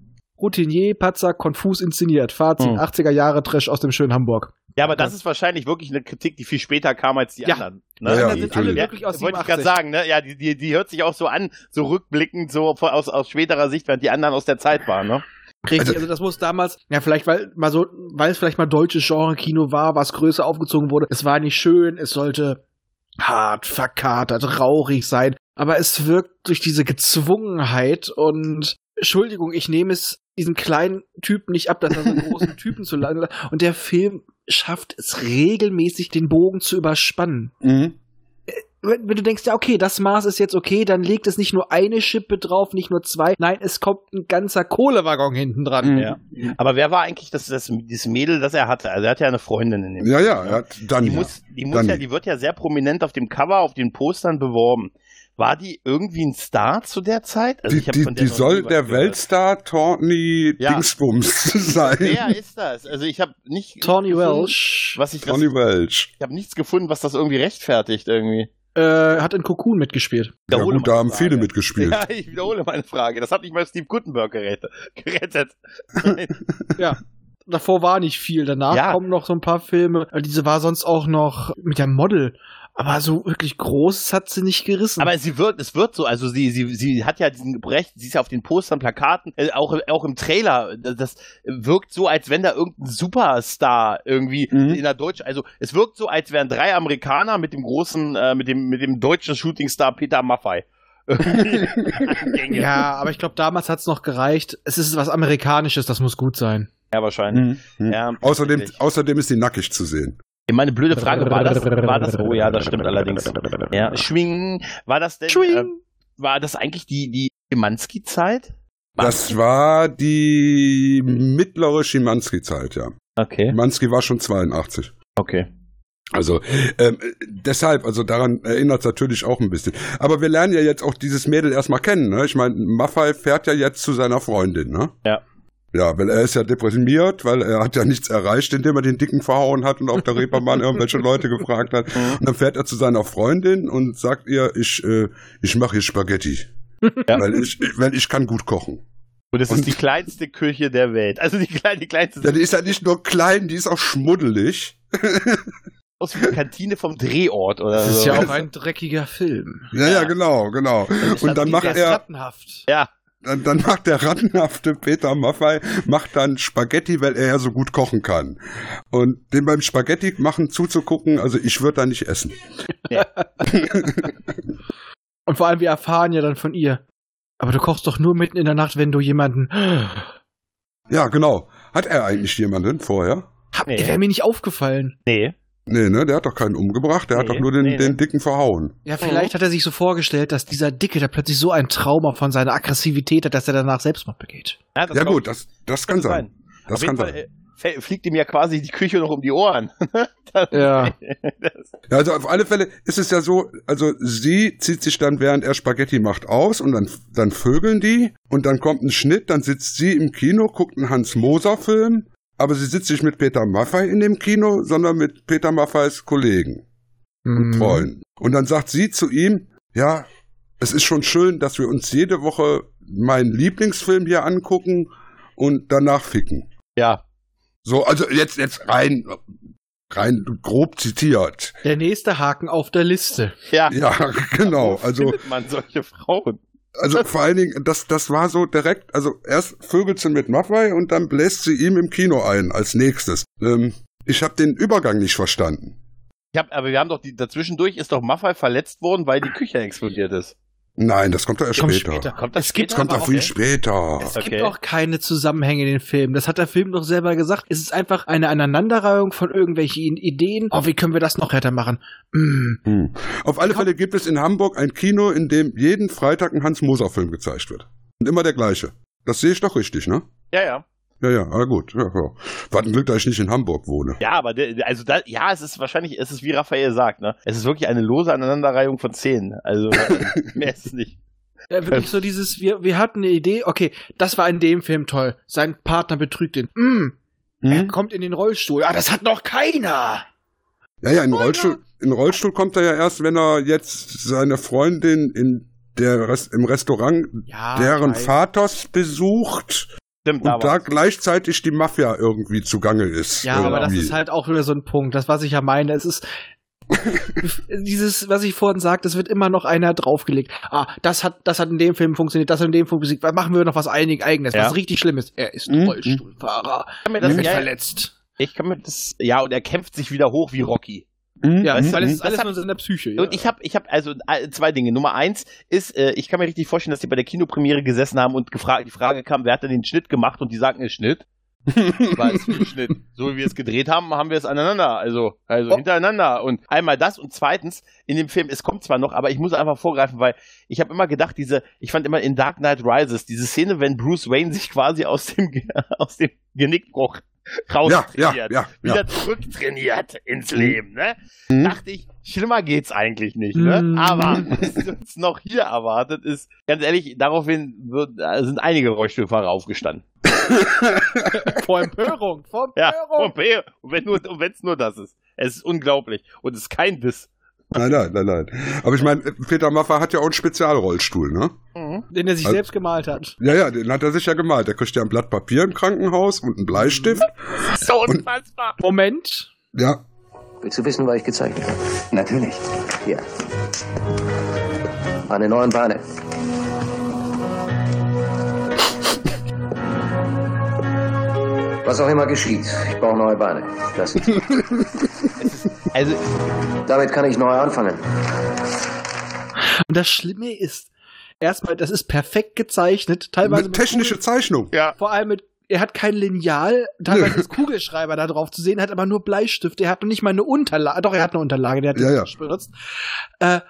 Routinier, Patzak, konfus inszeniert. Fazit, Hm. 80er Jahre Trash aus dem schönen Hamburg. Ja, aber das ist wahrscheinlich wirklich eine Kritik, die viel später kam als die Ja. anderen. Ja, Ne? ja, Die sind alle wirklich aus wollte ich gerade 87. sagen, ne? Ja, die, die, die hört sich auch so an, so rückblickend, so aus, aus späterer Sicht, während die anderen aus der Zeit waren, ne? Richtig, Also- also, das muss damals, ja, vielleicht, weil mal so, weil es vielleicht mal deutsches Genre-Kino war, was größer aufgezogen wurde. Es war nicht schön, es sollte hart, verkatert, rauchig sein. Aber es wirkt durch diese Gezwungenheit und Entschuldigung, ich nehme es diesem kleinen Typen nicht ab, dass er so einen großen Typen zu lange. Und der Film schafft es regelmäßig, den Bogen zu überspannen. Mhm. Wenn, wenn du denkst, ja, okay, das Maß ist jetzt okay, dann legt es nicht nur eine Schippe drauf, nicht nur zwei. Nein, es kommt ein ganzer Kohlewaggon hinten dran. Mhm. Ja. Aber wer war eigentlich das, das, dieses Mädel, das er hatte? Also er hatte ja eine Freundin in dem Ja, ja, er hat dann. Die muss, die muss Dann- ja, die wird ja sehr prominent auf dem Cover, auf den Postern beworben. War die irgendwie ein Star zu der Zeit? Also die die, von der die soll der gehört. Weltstar Tawny Ja. Dingsbums sein. Wer ist das? Also ich habe nicht Tawny Welsh Was ich, was, Tawny Welch. ich habe nichts gefunden, was das irgendwie rechtfertigt irgendwie. äh, hat in Cocoon mitgespielt. Ja gut, da haben Frage. viele mitgespielt. Ja, ich wiederhole meine Frage. Das hat nicht mal Steve Gutenberg gerettet. gerettet. Ja. Davor war nicht viel. Danach Ja. kommen noch so ein paar Filme. Äh, Diese war sonst auch noch mit der Model. Aber so wirklich Großes hat sie nicht gerissen. Aber sie wird, es wird so, also sie, sie, sie hat ja diesen Brecht, sie ist ja auf den Postern, Plakaten, äh, auch, auch im Trailer, das, wirkt so, als wenn da irgendein Superstar irgendwie Mhm. in der Deutsch, also es wirkt so, als wären drei Amerikaner mit dem großen, äh, mit dem, mit dem deutschen Shootingstar Peter Gänge. ja, aber ich glaube, damals hat es noch gereicht. Es ist was Amerikanisches, das muss gut sein. Ja, wahrscheinlich. Mhm. Ja, Außerdem, wirklich. außerdem ist sie nackig zu sehen. Meine blöde Frage, war das, war das, oh ja, das stimmt allerdings. Ja, Schwingen, war das denn, äh, war das eigentlich die, die Schimanski-Zeit? Das war die mittlere Schimanski-Zeit, ja. Okay, Schimanski war schon 82. okay. Also ähm, deshalb, also daran erinnert es natürlich auch ein bisschen. Aber wir lernen ja jetzt auch dieses Mädel erstmal kennen. Ne? Ich meine, Maffei fährt ja jetzt zu seiner Freundin. Ne? Ja. Ja, weil er ist ja deprimiert, weil er hat ja nichts erreicht, indem er den Dicken verhauen hat und auf der Reeperbahn irgendwelche Leute gefragt hat. Und dann fährt er zu seiner Freundin und sagt ihr, ich, äh, ich mache hier Spaghetti. Ja. Weil, ich, weil ich kann gut kochen. Und es Und- ist die kleinste Küche der Welt. Also die, kleine, die kleinste Ja, die ist ja nicht nur klein, die ist auch schmuddelig. aus wie eine Kantine vom Drehort oder Das ist so. ja auch ein dreckiger Film. Ja, ja, genau, genau. Und dann macht er. Ja, dann, dann macht der rattenhafte Peter Maffei, macht dann Spaghetti, weil er ja so gut kochen kann. Und dem beim Spaghetti machen zuzugucken, also ich würde da nicht essen. Und vor allem, wir erfahren ja dann von ihr. Aber du kochst doch nur mitten in der Nacht, wenn du jemanden. Ja, genau. Hat er eigentlich jemanden vorher? Hab, Nee. Wäre mir nicht aufgefallen. nee. Nee, ne, der hat doch keinen umgebracht, der hat Nee, doch nur den, nee, den nee. Dicken verhauen. Ja, vielleicht hat er sich so vorgestellt, dass dieser Dicke, der plötzlich so ein Trauma von seiner Aggressivität hat, dass er danach Selbstmord begeht. Ja, das Ja gut, das, das kann sein. Das Auf jeden kann Fall sein. äh, fä- fliegt ihm ja quasi die Küche noch um die Ohren. Das- Ja. Ja, also auf alle Fälle ist es ja so, also sie zieht sich dann, während er Spaghetti macht, aus und dann, dann vögeln die und dann kommt ein Schnitt, dann sitzt sie im Kino, guckt einen Hans-Moser-Film, aber sie sitzt nicht mit Peter Maffei in dem Kino, sondern mit Peter Maffeis Kollegen und Mhm. Freunden. Und dann sagt sie zu ihm, ja, es ist schon schön, dass wir uns jede Woche meinen Lieblingsfilm hier angucken und danach ficken. ja. So, also jetzt, jetzt rein, rein grob zitiert. Der nächste Haken auf der Liste. Ja. Ja, genau. Also, findet man solche Frauen? Also vor allen Dingen, das, das war so direkt, also erst vögelt sie mit Maffei und dann bläst sie ihm im Kino ein als nächstes. Ähm, ich habe den Übergang nicht verstanden. Ich hab, aber wir haben doch die, dazwischendurch ist doch Maffei verletzt worden, weil die Küche explodiert ist. Nein, das kommt doch erst Kommt später. später. Kommt das Es gibt- Das kommt doch viel Okay. später. Es Okay. gibt auch keine Zusammenhänge in den Filmen. Das hat der Film doch selber gesagt. Es ist einfach eine Aneinanderreihung von irgendwelchen Ideen. Oh, wie können wir das noch härter machen? Mm. Hm. Auf alle Fälle gibt es in Hamburg ein Kino, in dem jeden Freitag ein Hans-Moser-Film gezeigt wird. Und immer der gleiche. Das sehe ich doch richtig, ne? Ja, ja. Ja, ja, aber gut. Ja, ja. War ein Glück, dass ich nicht in Hamburg wohne. Ja, aber der- also da, ja, es ist wahrscheinlich, es ist wie Raphael sagt, ne? Es ist wirklich eine lose Aneinanderreihung von Szenen. Also mehr ist es nicht. Ja, wirklich so dieses, wir, wir hatten eine Idee, okay, das war in dem Film toll. Sein Partner betrügt ihn. Mm. Er Hm? kommt in den Rollstuhl. Ah, das hat noch keiner. Ja, ja, in Rollstuhl, in Rollstuhl kommt er ja erst, wenn er jetzt seine Freundin in der Rest, im Restaurant Ja, deren. Vaters besucht Stimmt, und da gleichzeitig die Mafia irgendwie zugange ist. Ja, aber das Irgendwie. ist halt auch wieder so ein Punkt. Das, was ich ja meine, es ist dieses, was ich vorhin sagte, es wird immer noch einer draufgelegt. Ah, das hat, das hat in dem Film funktioniert, das hat in dem Film funktioniert. Was machen wir noch was einig eigenes, Ja. was richtig Schlimmes? Er ist Mhm. Rollstuhlfahrer. ich kann mir Er das, ja, verletzt. ich kann mir das, ja, und er kämpft sich wieder hoch wie Rocky. Mhm, Ja, mhm, weil es mhm. ist alles Das nur so in der Psyche. Ja. Und ich habe, ich habe also äh, zwei Dinge. Nummer eins ist, äh, ich kann mir richtig vorstellen, dass die bei der Kinopremiere gesessen haben und gefragt, die Frage kam, wer hat denn den Schnitt gemacht? Und die sagten, es Schnitt. War es ein Schnitt. So wie wir es gedreht haben, haben wir es aneinander, also, also Oh. hintereinander. Und einmal das und zweitens, in dem Film, es kommt zwar noch, aber ich muss einfach vorgreifen, weil ich habe immer gedacht, diese, ich fand immer in Dark Knight Rises, diese Szene, wenn Bruce Wayne sich quasi aus dem, aus dem Genickbruch Ja, raustrainiert, ja, ja, wieder ja. zurücktrainiert ins Mhm. Leben, ne? Mhm. Dachte ich, schlimmer geht's eigentlich nicht, ne? Mhm. Aber was uns noch hier erwartet ist, ganz ehrlich, daraufhin wird, sind einige Rollstuhlfahrer aufgestanden. vor Empörung, vor Ja, Empörung. und wer- und wenn nur, wenn's nur das ist. Es ist unglaublich. Und es ist kein Diss. Nein, nein, nein, nein. Aber ich meine, Peter Maffay hat ja auch einen Spezialrollstuhl, ne? Den er sich Also- selbst gemalt hat. Ja, ja, den hat er sich ja gemalt. Der kriegt ja ein Blatt Papier im Krankenhaus und einen Bleistift. So unfassbar. Moment. Ja, Willst du wissen, was ich gezeichnet habe? Natürlich. Hier. Meine neuen Beine. Was auch immer geschieht, ich brauche neue Beine. Das. Also, Damit kann ich neu anfangen. Und das Schlimme ist, erstmal, das ist perfekt gezeichnet, teilweise mit technische Kugel- Zeichnung. ja. vor allem mit, er hat kein Lineal, teilweise ist Kugelschreiber da drauf zu sehen, er hat aber nur Bleistift, er hat noch nicht mal eine Unterlage, doch, er hat eine Unterlage, der hat Ja, die ja. benutzt. Äh,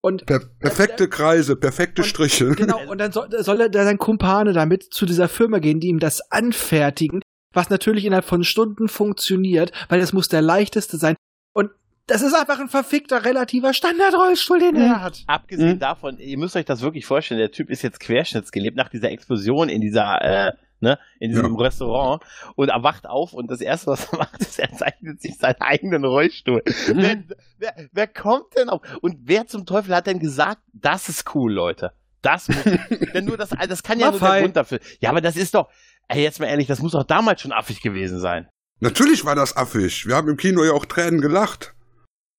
und Per perfekte Kreise, perfekte Und- Striche. Genau, und dann soll, soll er da sein Kumpane damit zu dieser Firma gehen, die ihm das anfertigen, was natürlich innerhalb von Stunden funktioniert, weil es muss der leichteste sein. Und das ist einfach ein verfickter, relativer Standardrollstuhl, den er hat. Abgesehen Mhm. davon, ihr müsst euch das wirklich vorstellen, der Typ ist jetzt querschnittsgelebt nach dieser Explosion in dieser, äh, ne, in diesem Restaurant und er wacht auf und das erste, was er macht, ist, er zeichnet sich seinen eigenen Rollstuhl. wer, wer, wer kommt denn auf? Und wer zum Teufel hat denn gesagt, das ist cool, Leute? Das muss, denn nur das, das kann ja nur der Grund dafür. Ja, aber das ist doch, ey, jetzt mal ehrlich, das muss doch damals schon affig gewesen sein. Natürlich war das affig. Wir haben im Kino ja auch Tränen gelacht.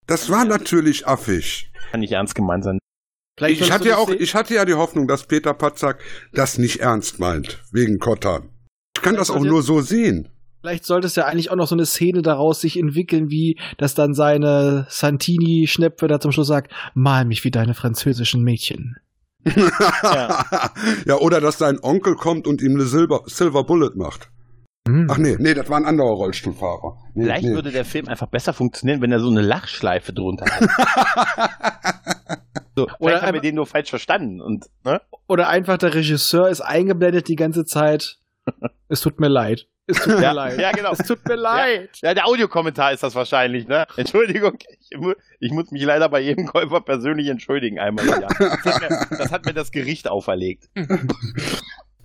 Das war natürlich affig. Kann nicht ernst gemeint sein. Vielleicht Ich hatte ja das auch, sehen. ich hatte ja die Hoffnung, dass Peter Patzak das nicht ernst meint, wegen Kottan. Ich kann das auch nur so sehen. Vielleicht sollte es ja eigentlich auch noch so eine Szene daraus sich entwickeln, wie dass dann seine Santini-Schnepfe da zum Schluss sagt, mal mich wie deine französischen Mädchen. ja. oder dass sein Onkel kommt und ihm eine Silber, Silver Bullet macht. Hm. Ach nee, nee, das war ein anderer Rollstuhlfahrer. Nee, Vielleicht nee. würde der Film einfach besser funktionieren, wenn er so eine Lachschleife drunter hat. so, Oder vielleicht haben wir den nur falsch verstanden und, ne? Oder einfach der Regisseur ist eingeblendet die ganze Zeit. Es tut mir leid. Es tut mir Ja, leid. ja, genau. Es tut mir leid. Ja, der Audiokommentar ist das wahrscheinlich, ne? Entschuldigung, ich, mu- ich muss mich leider bei jedem Käufer persönlich entschuldigen einmal Jahr. Das hat mir das, hat mir das Gericht auferlegt.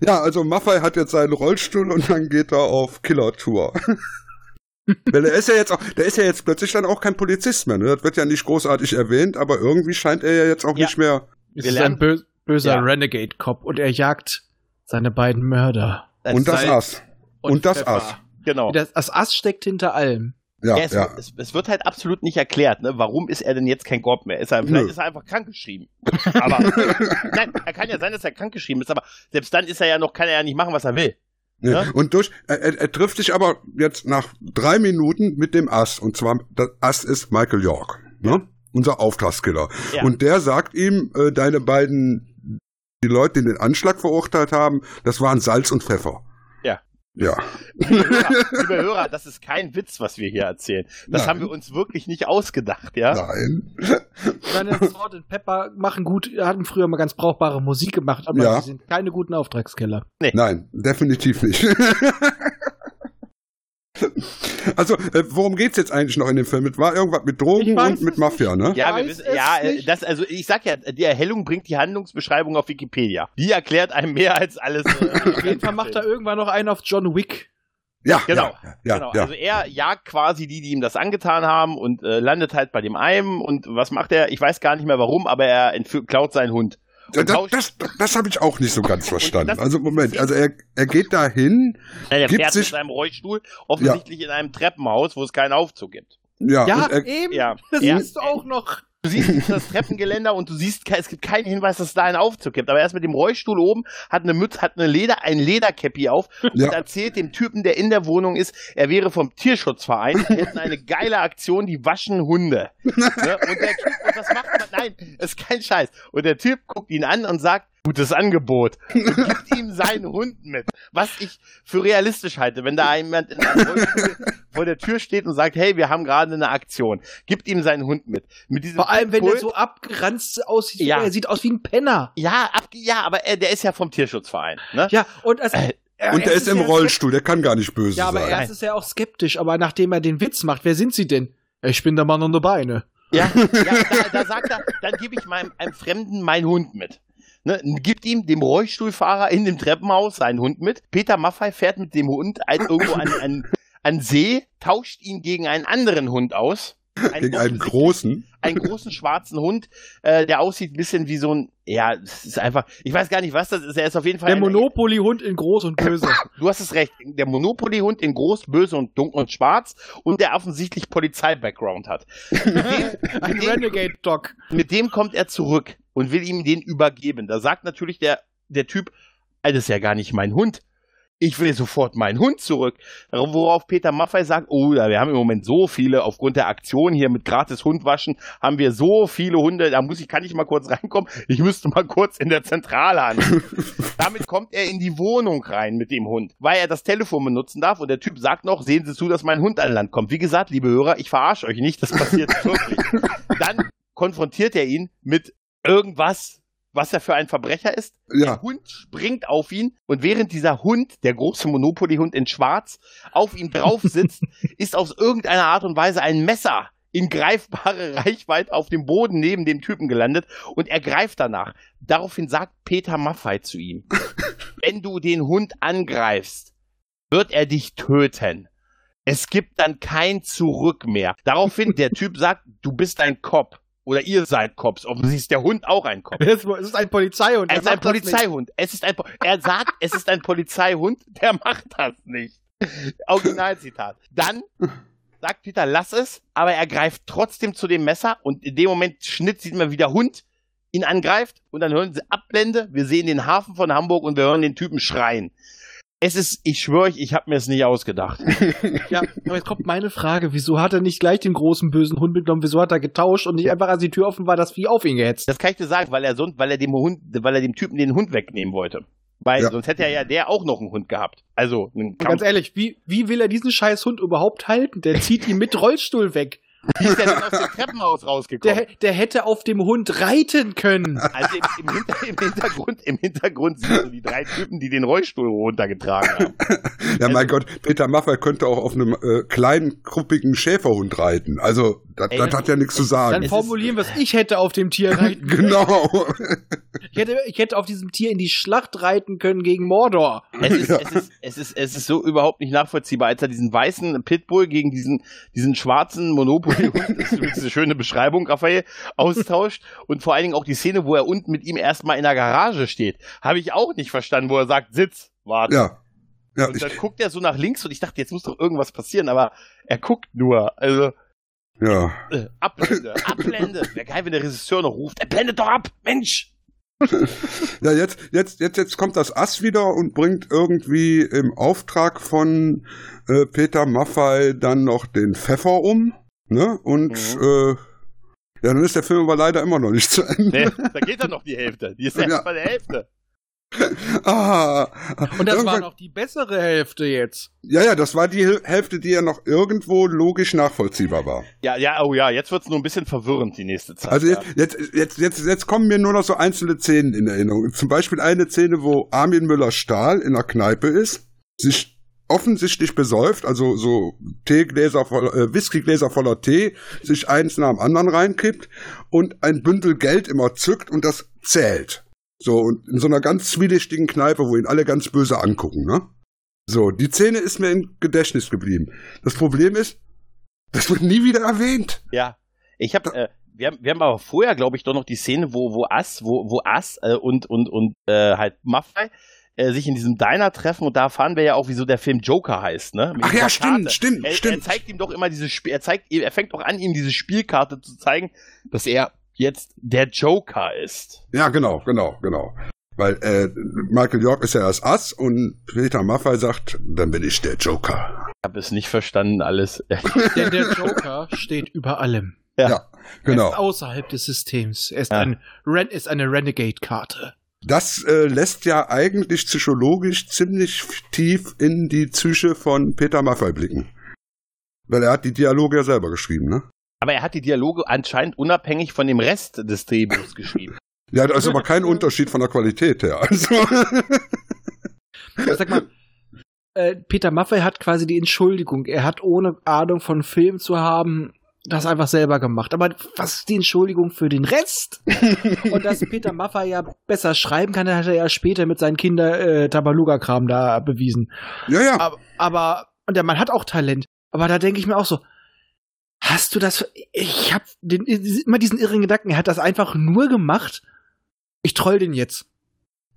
Ja, also Maffei hat jetzt seinen Rollstuhl und dann geht er auf Killer-Tour. Weil er ist ja jetzt auch, der ist ja jetzt plötzlich dann auch kein Polizist mehr, ne? Das wird ja nicht großartig erwähnt, aber irgendwie scheint er ja jetzt auch Ja. nicht mehr. Es Wir ist ein bö böser Ja. Renegade-Cop und er jagt seine beiden Mörder. Und das Salz- Ass. Und das Pfeffer. Ass. Genau. Das, das Ass steckt hinter allem. Ja, Ja, es, ja. es, es wird halt absolut nicht erklärt, ne? Warum ist er denn jetzt kein Cop mehr? Ist er, vielleicht Nö. ist er einfach krankgeschrieben. Aber nein, er kann ja sein, dass er krankgeschrieben ist, aber selbst dann ist er ja noch, kann er ja nicht machen, was er will. Ne? Ja? Und durch, er, er, er trifft sich aber jetzt nach drei Minuten mit dem Ass. Und zwar, das Ass ist Michael York, ne? Unser Auftragskiller. Ja. Und der sagt ihm, äh, deine beiden, die Leute, die den Anschlag verurteilt haben, das waren Salz und Pfeffer. Ja. Liebe Hörer, liebe Hörer, das ist kein Witz, was wir hier erzählen. Das Nein. haben wir uns wirklich nicht ausgedacht, ja? Nein. Seine Salt and Pepper machen gut, haben früher mal ganz brauchbare Musik gemacht, aber Ja. sie sind keine guten Auftragskiller. Nein, definitiv nicht. also, äh, worum geht's jetzt eigentlich noch in dem Film? Es war irgendwas mit Drogen und mit Mafia, ne? Ja, wir wissen, ja, äh, nicht. das, also ich sag ja, die Erhellung bringt die Handlungsbeschreibung auf Wikipedia. Die erklärt einem mehr als alles. Äh, Auf jeden Fall macht er irgendwann noch einen auf John Wick. Ja, Genau. ja, ja, genau. ja. Also er jagt quasi die, die ihm das angetan haben und äh, landet halt bei dem einen und was macht er? Ich weiß gar nicht mehr warum, aber er entführt, klaut seinen Hund. Ja, das das, das habe ich auch nicht so ganz verstanden. Also Moment, also er, er geht da hin, Ja, der Gibt fährt sich- mit seinem Rollstuhl offensichtlich in einem Treppenhaus, wo es keinen Aufzug gibt. ja, Ja, er, eben. Ja. Das Ja. siehst du auch noch. Du siehst das Treppengeländer und du siehst, es gibt keinen Hinweis, dass es da einen Aufzug gibt. Aber er ist mit dem Rollstuhl oben, hat eine Mütze, hat eine Leder, ein Lederkäppi auf Ja. und erzählt dem Typen, der in der Wohnung ist, er wäre vom Tierschutzverein, die hätten eine geile Aktion, die waschen Hunde. ne? Und der Typ, und das macht man, nein, ist kein Scheiß. Und der Typ guckt ihn an und sagt, gutes Angebot. Gibt ihm seinen Hund mit. Was ich für realistisch halte, wenn da jemand in einem Rollstuhl vor der Tür steht und sagt, hey, wir haben gerade eine Aktion. Gibt ihm seinen Hund mit. Mit diesem Vor allem, wenn Pult- der so abgeranzt aussieht. Ja. Er sieht aus wie ein Penner. Ja, ab, ja, aber er, der ist ja vom Tierschutzverein. Ne? Ja, und, es, Äh, er- und er ist im ja Rollstuhl, der kann gar nicht böse Ja, aber sein. erst ist er auch skeptisch, aber nachdem er den Witz macht, wer sind sie denn? Ich bin der Mann ohne Beine. Ja, ja da, da sagt er, dann gebe ich meinem einem Fremden meinen Hund mit. Ne, gibt ihm, dem Rollstuhlfahrer in dem Treppenhaus, seinen Hund mit. Peter Maffei fährt mit dem Hund ein, irgendwo an, an, an See, tauscht ihn gegen einen anderen Hund aus. Ein Gegen einen großen. einen großen schwarzen Hund, äh, der aussieht ein bisschen wie so ein, ja, es ist einfach, ich weiß gar nicht, was das ist. Er ist auf jeden Fall Der Monopoly-Hund in groß und böse. Du hast es recht. Der Monopoly-Hund in groß, böse und dunkel und schwarz und der offensichtlich Polizei-Background hat. Mit dem, Ein Renegade-Dog. mit dem kommt er zurück und will ihm den übergeben. Da sagt natürlich der, der Typ, "Ah, das ist ja gar nicht mein Hund. Ich will sofort meinen Hund zurück. Worauf Peter Maffei sagt, oh, wir haben im Moment so viele, aufgrund der Aktion hier mit gratis Hundwaschen, haben wir so viele Hunde, da muss ich, kann ich mal kurz reinkommen? Ich müsste mal kurz in der Zentrale an. Damit kommt er in die Wohnung rein mit dem Hund, weil er das Telefon benutzen darf und der Typ sagt noch, sehen Sie zu, dass mein Hund an Land kommt. Wie gesagt, liebe Hörer, ich verarsche euch nicht, das passiert wirklich. Dann konfrontiert er ihn mit irgendwas, was er für ein Verbrecher ist. Der Ja, Hund springt auf ihn und während dieser Hund, der große Monopoly-Hund in Schwarz, auf ihm drauf sitzt, ist aus irgendeiner Art und Weise ein Messer in greifbare Reichweite auf dem Boden neben dem Typen gelandet und er greift danach. Daraufhin sagt Peter Maffei zu ihm, wenn du den Hund angreifst, wird er dich töten. Es gibt dann kein Zurück mehr. Daraufhin, der Typ sagt, du bist ein Cop Oder ihr seid Cops. Offensichtlich ist der Hund auch ein Cop. Es ist ein Polizeihund. Es ist ein. Polizeihund. Es ist ein, Po- er sagt, es ist ein Polizeihund, der macht das nicht. Originalzitat. Dann sagt Peter, lass es, aber er greift trotzdem zu dem Messer und in dem Moment Schnitt sieht man, wie der Hund ihn angreift und dann hören sie Abblende. Wir sehen den Hafen von Hamburg und wir hören den Typen schreien. Es ist, ich schwöre euch, ich habe mir es nicht ausgedacht. Ja, aber jetzt kommt meine Frage. Wieso hat er nicht gleich den großen bösen Hund mitgenommen? Wieso hat er getauscht und nicht einfach, als die Tür offen war, das Vieh auf ihn gehetzt? Das kann ich dir sagen, weil er so, weil er dem Hund, weil er dem Typen den Hund wegnehmen wollte. Weil Ja. sonst hätte er ja der auch noch einen Hund gehabt. Also Ganz ehrlich, wie, wie will er diesen scheiß Hund überhaupt halten? Der zieht ihn mit Rollstuhl weg. Wie ist der denn aus dem Treppenhaus rausgekommen? Der, der hätte auf dem Hund reiten können. Also im, im, Hinter, im, Hintergrund, im Hintergrund siehst du die drei Typen, die den Rollstuhl runtergetragen haben. Ja, mein Also- Gott, Peter Maffay könnte auch auf einem äh, kleinen, kruppigen Schäferhund reiten. Also, das, Ey, das hat ja nichts zu sagen. Dann formulieren wir es. Ich hätte auf dem Tier reiten können. Genau. Ich hätte, ich hätte auf diesem Tier in die Schlacht reiten können gegen Mordor. Es ist, es, ist, es, ist, es ist so überhaupt nicht nachvollziehbar, als er diesen weißen Pitbull gegen diesen, diesen schwarzen Monopoly-Hund, das ist eine schöne Beschreibung, Raphael, austauscht und vor allen Dingen auch die Szene, wo er unten mit ihm erstmal in der Garage steht, habe ich auch nicht verstanden, wo er sagt, sitz, warte. Ja. Ja, Und ich, dann guckt er so nach links und ich dachte, jetzt muss doch irgendwas passieren, aber er guckt nur. Also, ja. äh, Abblende, Abblende. Wäre geil, wenn der Regisseur noch ruft, er blendet doch ab, Mensch. Ja, jetzt, jetzt, jetzt, jetzt kommt das Ass wieder und bringt irgendwie im Auftrag von äh, Peter Maffay dann noch den Pfeffer um. Ne? Und Mhm. äh, ja, dann ist der Film aber leider immer noch nicht zu Ende. Nee, da geht dann noch die Hälfte. Die ist erst Ja. bei der Hälfte. Ah, Und das war noch die bessere Hälfte jetzt. Ja, ja, das war die Hälfte, die ja noch irgendwo logisch nachvollziehbar war. Ja, ja, oh ja, jetzt wird's nur ein bisschen verwirrend die nächste Zeit. Also ja. jetzt, jetzt, jetzt, jetzt, jetzt kommen mir nur noch so einzelne Szenen in Erinnerung. Zum Beispiel eine Szene, wo Armin Müller-Stahl in der Kneipe ist, sich offensichtlich besäuft, also so Teegläser voller, äh, Whiskygläser voller Tee, sich eins nach dem anderen reinkippt und ein Bündel Geld immer zückt und das zählt. So, und in so einer ganz zwielichtigen Kneipe, wo ihn alle ganz böse angucken, ne? So, die Szene ist mir im Gedächtnis geblieben. Das Problem ist, das wird nie wieder erwähnt. Ja, ich habe, äh, wir haben, wir haben aber vorher, glaube ich, doch noch die Szene, wo wo Ass, wo wo Ass äh, und und und äh, halt Maffei äh, sich in diesem Diner treffen und da erfahren wir ja auch, wieso der Film Joker heißt, ne? Mit Ach ja, stimmt, Karte. stimmt, er, Er stimmt. zeigt ihm doch immer dieses Spiel, er zeigt, er fängt doch an, ihm diese Spielkarte zu zeigen, dass er jetzt der Joker ist. Ja, genau, genau, genau. Weil äh, Michael York ist ja das Ass und Peter Maffay sagt, dann bin ich der Joker. Ich habe es nicht verstanden alles. Denn der Joker steht über allem. Ja, Er genau. ist außerhalb des Systems. Er ist, Ja. ein Ren ist eine Renegade-Karte. Das äh, lässt ja eigentlich psychologisch ziemlich tief in die Psyche von Peter Maffay blicken. Weil er hat die Dialoge ja selber geschrieben, ne? Aber er hat die Dialoge anscheinend unabhängig von dem Rest des Drehbuchs geschrieben. Ja, da ist aber kein Unterschied von der Qualität her. Also, Sag mal, äh, Peter Maffay hat quasi die Entschuldigung. Er hat ohne Ahnung von Film zu haben das einfach selber gemacht. Aber was ist die Entschuldigung für den Rest? Und dass Peter Maffay ja besser schreiben kann, hat er ja später mit seinen Kinder äh, Tabaluga-Kram da bewiesen. ja, ja. Aber, aber, und der Mann hat auch Talent. Aber da denke ich mir auch so, hast du das, ich hab den, immer diesen irren Gedanken, er hat das einfach nur gemacht. Ich troll den jetzt.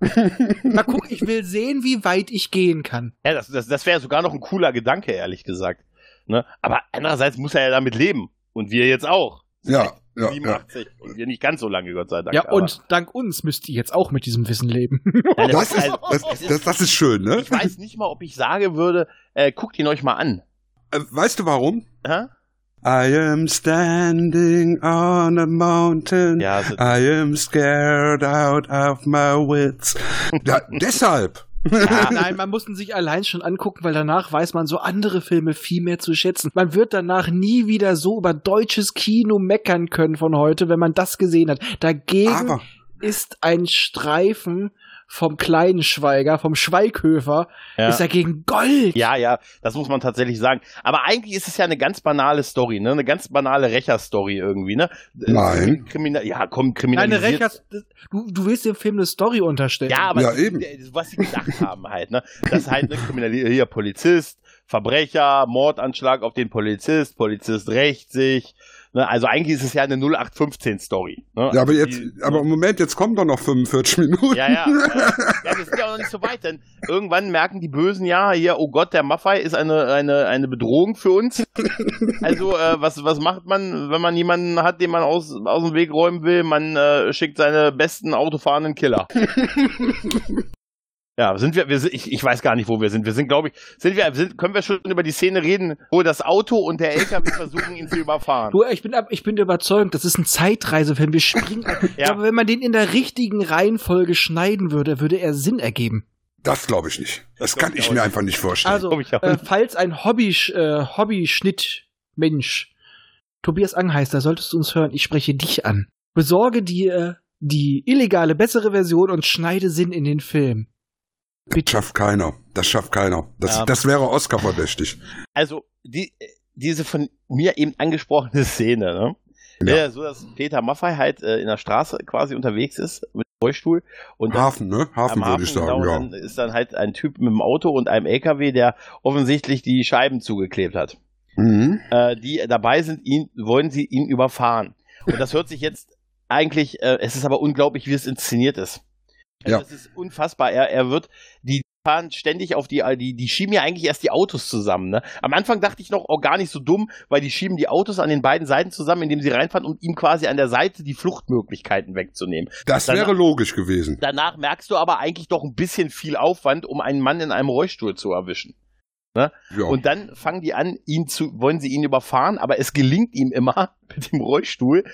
Mal gucken, ich will sehen, wie weit ich gehen kann. Ja, das, das, das wäre sogar noch ein cooler Gedanke, ehrlich gesagt. Ne? Aber andererseits muss er ja damit leben. Und wir jetzt auch. Ja, ja, ja. 87. Und wir nicht ganz so lange, Gott sei Dank. Ja, aber- und dank uns müsst ihr jetzt auch mit diesem Wissen leben. Nein, Das ist, also, das, ist- das, das ist schön, ne? ich weiß nicht mal, ob ich sagen würde, äh, guckt ihn euch mal an. Äh, Weißt du warum? Hä? I am standing on a mountain. Ja, also, I am scared out of my wits. Ja, deshalb. ja, Nein, man muss ihn sich allein schon angucken, weil danach weiß man so andere Filme viel mehr zu schätzen. Man wird danach nie wieder so über deutsches Kino meckern können von heute, wenn man das gesehen hat. Dagegen Aber ist ein Streifen vom kleinen Schweiger, vom Schweighöfer, Ja. ist dagegen Gold. ja, ja, das muss man tatsächlich sagen. Aber eigentlich ist es ja eine ganz banale Story, ne? Eine ganz banale Rächer-Story irgendwie, ne? Nein. Kriminal ja, komm, kriminalisiert. Rechers, du, du willst dem Film eine Story unterstellen. Ja, aber Ja, eben. was sie gedacht haben halt, ne? Das halt ne Kriminal hier Polizist, Verbrecher, Mordanschlag auf den Polizist, Polizist rächt sich, Ne? Also eigentlich ist es ja eine 0815-Story. Ne? Ja, aber Also jetzt, die- aber im Moment, jetzt kommen doch noch 45 Minuten. Ja, ja. ja, wir sind ja auch noch nicht so weit, denn irgendwann merken die Bösen ja hier, oh Gott, der Maffei ist eine, eine, eine Bedrohung für uns. Also, äh, was, was macht man, wenn man jemanden hat, den man aus, aus dem Weg räumen will? Man äh, schickt seine besten autofahrenden Killer. Ja, sind wir, wir sind, ich, ich weiß gar nicht, wo wir sind. Wir sind, glaube ich, sind wir, sind, können wir schon über die Szene reden, wo das Auto und der LKW versuchen, ihn zu überfahren. Du, ich bin, ab- ich bin überzeugt, das ist ein Zeitreisefilm. Wir springen. Ja. Aber wenn man den in der richtigen Reihenfolge schneiden würde, würde er Sinn ergeben. Das glaube ich nicht. Das kann glaub ich ich mir nicht. einfach nicht vorstellen. Also, äh, falls ein Hobby, äh, Hobby-Schnitt-Mensch Tobias Ang heißt, da solltest du uns hören. Ich spreche dich an. Besorge dir die illegale bessere Version und schneide Sinn in den Film. Das schafft keiner. Das schafft keiner. Das, Ja. das wäre Oscar verdächtig. also die, diese von mir eben angesprochene Szene, ne? Ja. Ja. so, dass Peter Maffei halt äh, in der Straße quasi unterwegs ist mit dem Rollstuhl und Hafen, ne? Hafen würde ich sagen, genau, ja. dann ist dann halt ein Typ mit dem Auto und einem LKW, der offensichtlich die Scheiben zugeklebt hat. Mhm. Äh, die dabei sind, ihn, wollen sie ihn überfahren. Und das hört sich jetzt eigentlich, äh, es ist aber unglaublich, wie es inszeniert ist. Also Ja. Es ist unfassbar. Er, er wird, die fahren ständig auf die, die, die schieben ja eigentlich erst die Autos zusammen. Ne? Am Anfang dachte ich noch, auch gar nicht so dumm, weil die schieben die Autos an den beiden Seiten zusammen, indem sie reinfahren, um ihm quasi an der Seite die Fluchtmöglichkeiten wegzunehmen. Das Danach- wäre logisch gewesen. Danach merkst du aber eigentlich doch ein bisschen viel Aufwand, um einen Mann in einem Rollstuhl zu erwischen. Ja. Und dann fangen die an, ihn zu, wollen sie ihn überfahren, aber es gelingt ihm immer mit dem Rollstuhl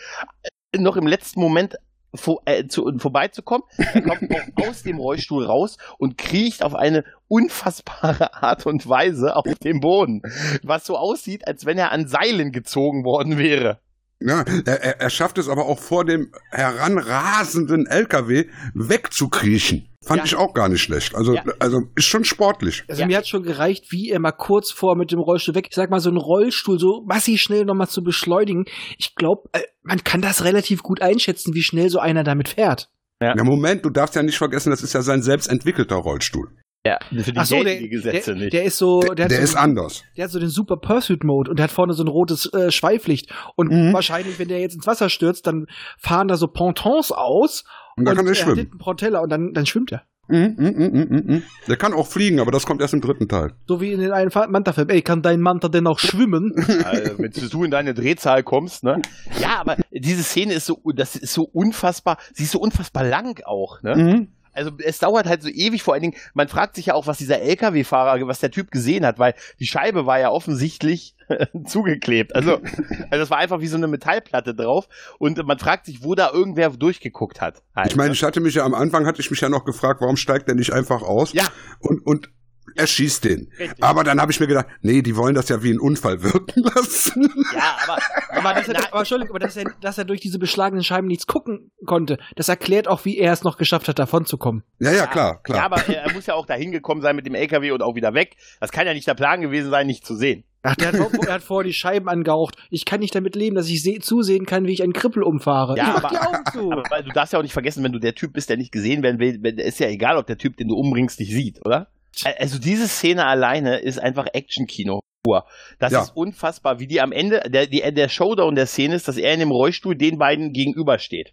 äh, noch im letzten Moment vor, äh, zu, vorbeizukommen. Er kommt auch aus dem Rollstuhl raus und kriecht auf eine unfassbare Art und Weise auf den Boden, was so aussieht, als wenn er an Seilen gezogen worden wäre. Ja, er, er, schafft es aber auch vor dem heranrasenden LKW wegzukriechen. Fand Ja. ich auch gar nicht schlecht. Also, Ja. also ist schon sportlich. Also Ja. mir hat schon gereicht, wie er mal kurz vor mit dem Rollstuhl weg, ich sag mal, so einen Rollstuhl so massiv schnell nochmal zu beschleunigen. Ich glaube, äh, man kann das relativ gut einschätzen, wie schnell so einer damit fährt. Ja. Ja, Moment, du darfst ja nicht vergessen, das ist ja sein selbst entwickelter Rollstuhl. Ja, für die Ach so, der, die Gesetze der, nicht. der ist so, der, Der, so, ist anders. der hat so den Super Pursuit Mode und der hat vorne so ein rotes äh, Schweiflicht. Und Mhm. wahrscheinlich, wenn der jetzt ins Wasser stürzt, dann fahren da so Pontons aus Und da kann er er hat schwimmen. hinten Propeller und dann, dann schwimmt er. Mhm, mhm, mhm, mhm, mhm. Der kann auch fliegen, aber das kommt erst im dritten Teil. So wie in den einen Manta-Film. Ey, kann dein Manta denn auch schwimmen? Also, wenn du in deine Drehzahl kommst, ne? Ja, aber diese Szene ist so, das ist so unfassbar, sie ist so unfassbar lang auch, ne? Mhm. Also es dauert halt so ewig, vor allen Dingen, man fragt sich ja auch, was dieser LKW-Fahrer, was der Typ gesehen hat, weil die Scheibe war ja offensichtlich zugeklebt. Also, also das war einfach wie so eine Metallplatte drauf und man fragt sich, wo da irgendwer durchgeguckt hat. Halt, Ich meine, ne? ich hatte mich ja am Anfang, hatte ich mich ja noch gefragt, warum steigt der nicht einfach aus? Ja. Und, und er schießt den. Richtig. Aber dann habe ich mir gedacht, nee, die wollen das ja wie ein Unfall wirken lassen. ja, aber, Aber, dass er, aber Entschuldigung, aber dass er, dass er durch diese beschlagenen Scheiben nichts gucken konnte, das erklärt auch, wie er es noch geschafft hat, davon zu kommen. ja, ja, klar, klar. Ja, aber er, er muss ja auch da hingekommen sein mit dem LKW und auch wieder weg. Das kann ja nicht der Plan gewesen sein, nicht zu sehen. Ach, der hat, vor- er hat vorher die Scheiben angehaucht. Ich kann nicht damit leben, dass ich seh, zusehen kann, wie ich einen Krippel umfahre. Ja, ich mach aber- die Augen zu. Aber weil du darfst ja auch nicht vergessen, wenn du der Typ bist, der nicht gesehen werden will, ist ja egal, ob der Typ, den du umbringst, dich sieht, oder? Also diese Szene alleine ist einfach Action-Kino. pur. Das Ja. ist unfassbar, wie die am Ende, der, die, der Showdown der Szene ist, dass er in dem Rollstuhl den beiden gegenübersteht.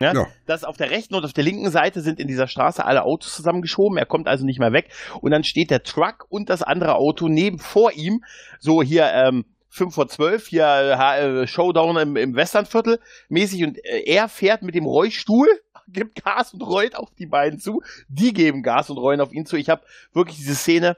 Ja? Ja. Das auf der rechten und auf der linken Seite sind in dieser Straße alle Autos zusammengeschoben. Er kommt also nicht mehr weg. Und dann steht der Truck und das andere Auto neben vor ihm. So hier, ähm, 5 vor 12, hier äh, Showdown im, im Westernviertel mäßig. Und äh, er fährt mit dem Rollstuhl, gibt Gas und rollt auf die beiden zu. Die geben Gas und rollen auf ihn zu. Ich habe wirklich diese Szene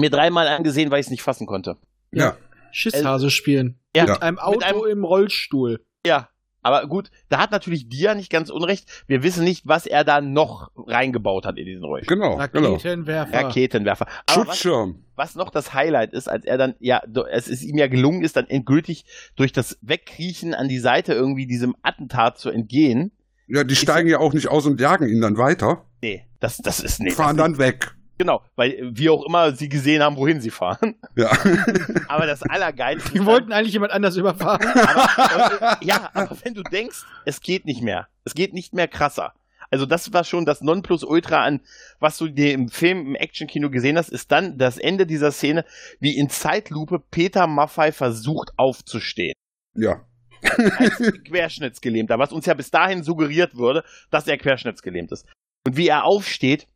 mir dreimal angesehen, weil ich es nicht fassen konnte. ja. Schisshase spielen. Ja, Mit einem Auto einem- im Rollstuhl. Ja, aber gut, da hat natürlich Dia nicht ganz unrecht. Wir wissen nicht, was er da noch reingebaut hat in diesen Rollstuhl. Genau, genau. Raketenwerfer. Raketenwerfer. Aber was, Schutzschirm. was noch das Highlight ist, als er dann, ja, es ist ihm ja gelungen ist, dann endgültig durch das Wegkriechen an die Seite irgendwie diesem Attentat zu entgehen. Ja, die steigen ja auch nicht aus und jagen ihn dann weiter. Nee, das, das ist nee, fahren dann weg. Genau, weil wie auch immer sie gesehen haben, wohin sie fahren. Ja. Aber das Allergeilste Die wollten eigentlich jemand anders überfahren. aber, äh, ja, aber wenn du denkst, es geht nicht mehr. Es geht nicht mehr krasser. Also das war schon das Nonplusultra an, was du dir im Film, im Actionkino gesehen hast, ist dann das Ende dieser Szene, wie in Zeitlupe Peter Maffei versucht aufzustehen. ja. Querschnittsgelähmter, was uns ja bis dahin suggeriert würde, dass er querschnittsgelähmt ist. Und wie er aufsteht,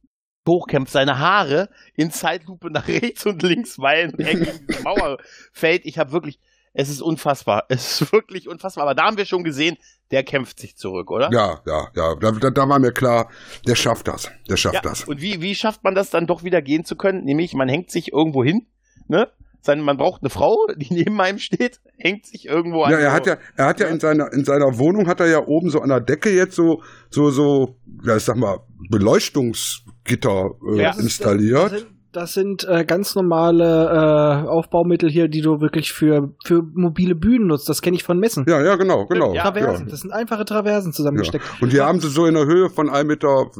hochkämpft, seine Haare in Zeitlupe nach rechts und links weilen und er gegen die Mauer fällt. Ich habe wirklich, es ist unfassbar. Es ist wirklich unfassbar. Aber da haben wir schon gesehen, der kämpft sich zurück, oder? Ja, ja, ja. Da, da, da war mir klar, der schafft das. Der schafft Ja, das. Und wie, wie schafft man das dann doch wieder gehen zu können? Nämlich, man hängt sich irgendwo hin, ne? Sein, man braucht eine Frau, die neben einem steht, hängt sich irgendwo an. Ja, er so- hat ja, er hat ja in seiner, in seiner Wohnung hat er ja oben so an der Decke jetzt so, so, so, ja, ich sag mal, Beleuchtungsgitter äh, Ja. Das installiert. Das sind, das sind äh, ganz normale äh, Aufbaumittel hier, die du wirklich für, für mobile Bühnen nutzt. Das kenne ich von Messen. ja, ja, genau, genau. Ja, Traversen. ja. Das sind einfache Traversen Ja. zusammengesteckt. Und die haben sie so in der Höhe von 1,60 Meter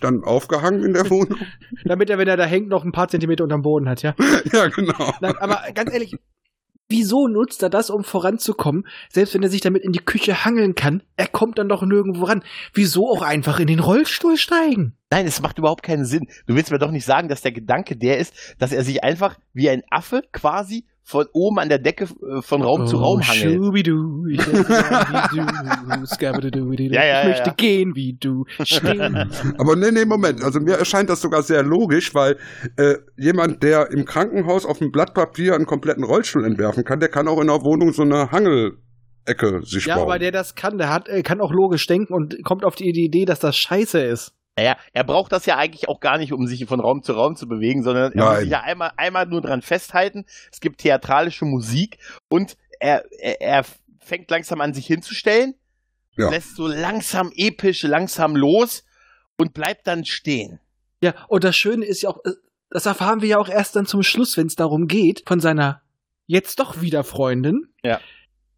dann aufgehangen in der Wohnung. Damit er, wenn er da hängt, noch ein paar Zentimeter unterm Boden hat, ja. ja, genau. Nein, aber ganz ehrlich, wieso nutzt er das, um voranzukommen? Selbst wenn er sich damit in die Küche hangeln kann, er kommt dann doch nirgendwo ran. Wieso auch einfach in den Rollstuhl steigen? Nein, es macht überhaupt keinen Sinn. Du willst mir doch nicht sagen, dass der Gedanke der ist, dass er sich einfach wie ein Affe quasi von oben an der Decke äh, von Raum Oh, zu Raum hangelt. Schubidu, ich möchte wie du. Ja, ja, ich möchte ja. gehen wie du. Aber nee, nee, Moment. Also mir erscheint das sogar sehr logisch, weil äh, jemand, der im Krankenhaus auf dem Blatt Papier einen kompletten Rollstuhl entwerfen kann, der kann auch in der Wohnung so eine Hangelecke sich Ja, bauen. aber der das kann, der hat, äh, kann auch logisch denken und kommt auf die Idee, dass das scheiße ist. Naja, er braucht das ja eigentlich auch gar nicht, um sich von Raum zu Raum zu bewegen, sondern er muss sich ja einmal, einmal nur dran festhalten. Es gibt theatralische Musik und er, er, er fängt langsam an, sich hinzustellen, Ja. lässt so langsam episch, langsam los und bleibt dann stehen. Ja, und das Schöne ist ja auch, äh, das erfahren wir ja auch erst dann zum Schluss, wenn es darum geht, von seiner jetzt doch wieder Freundin. Ja.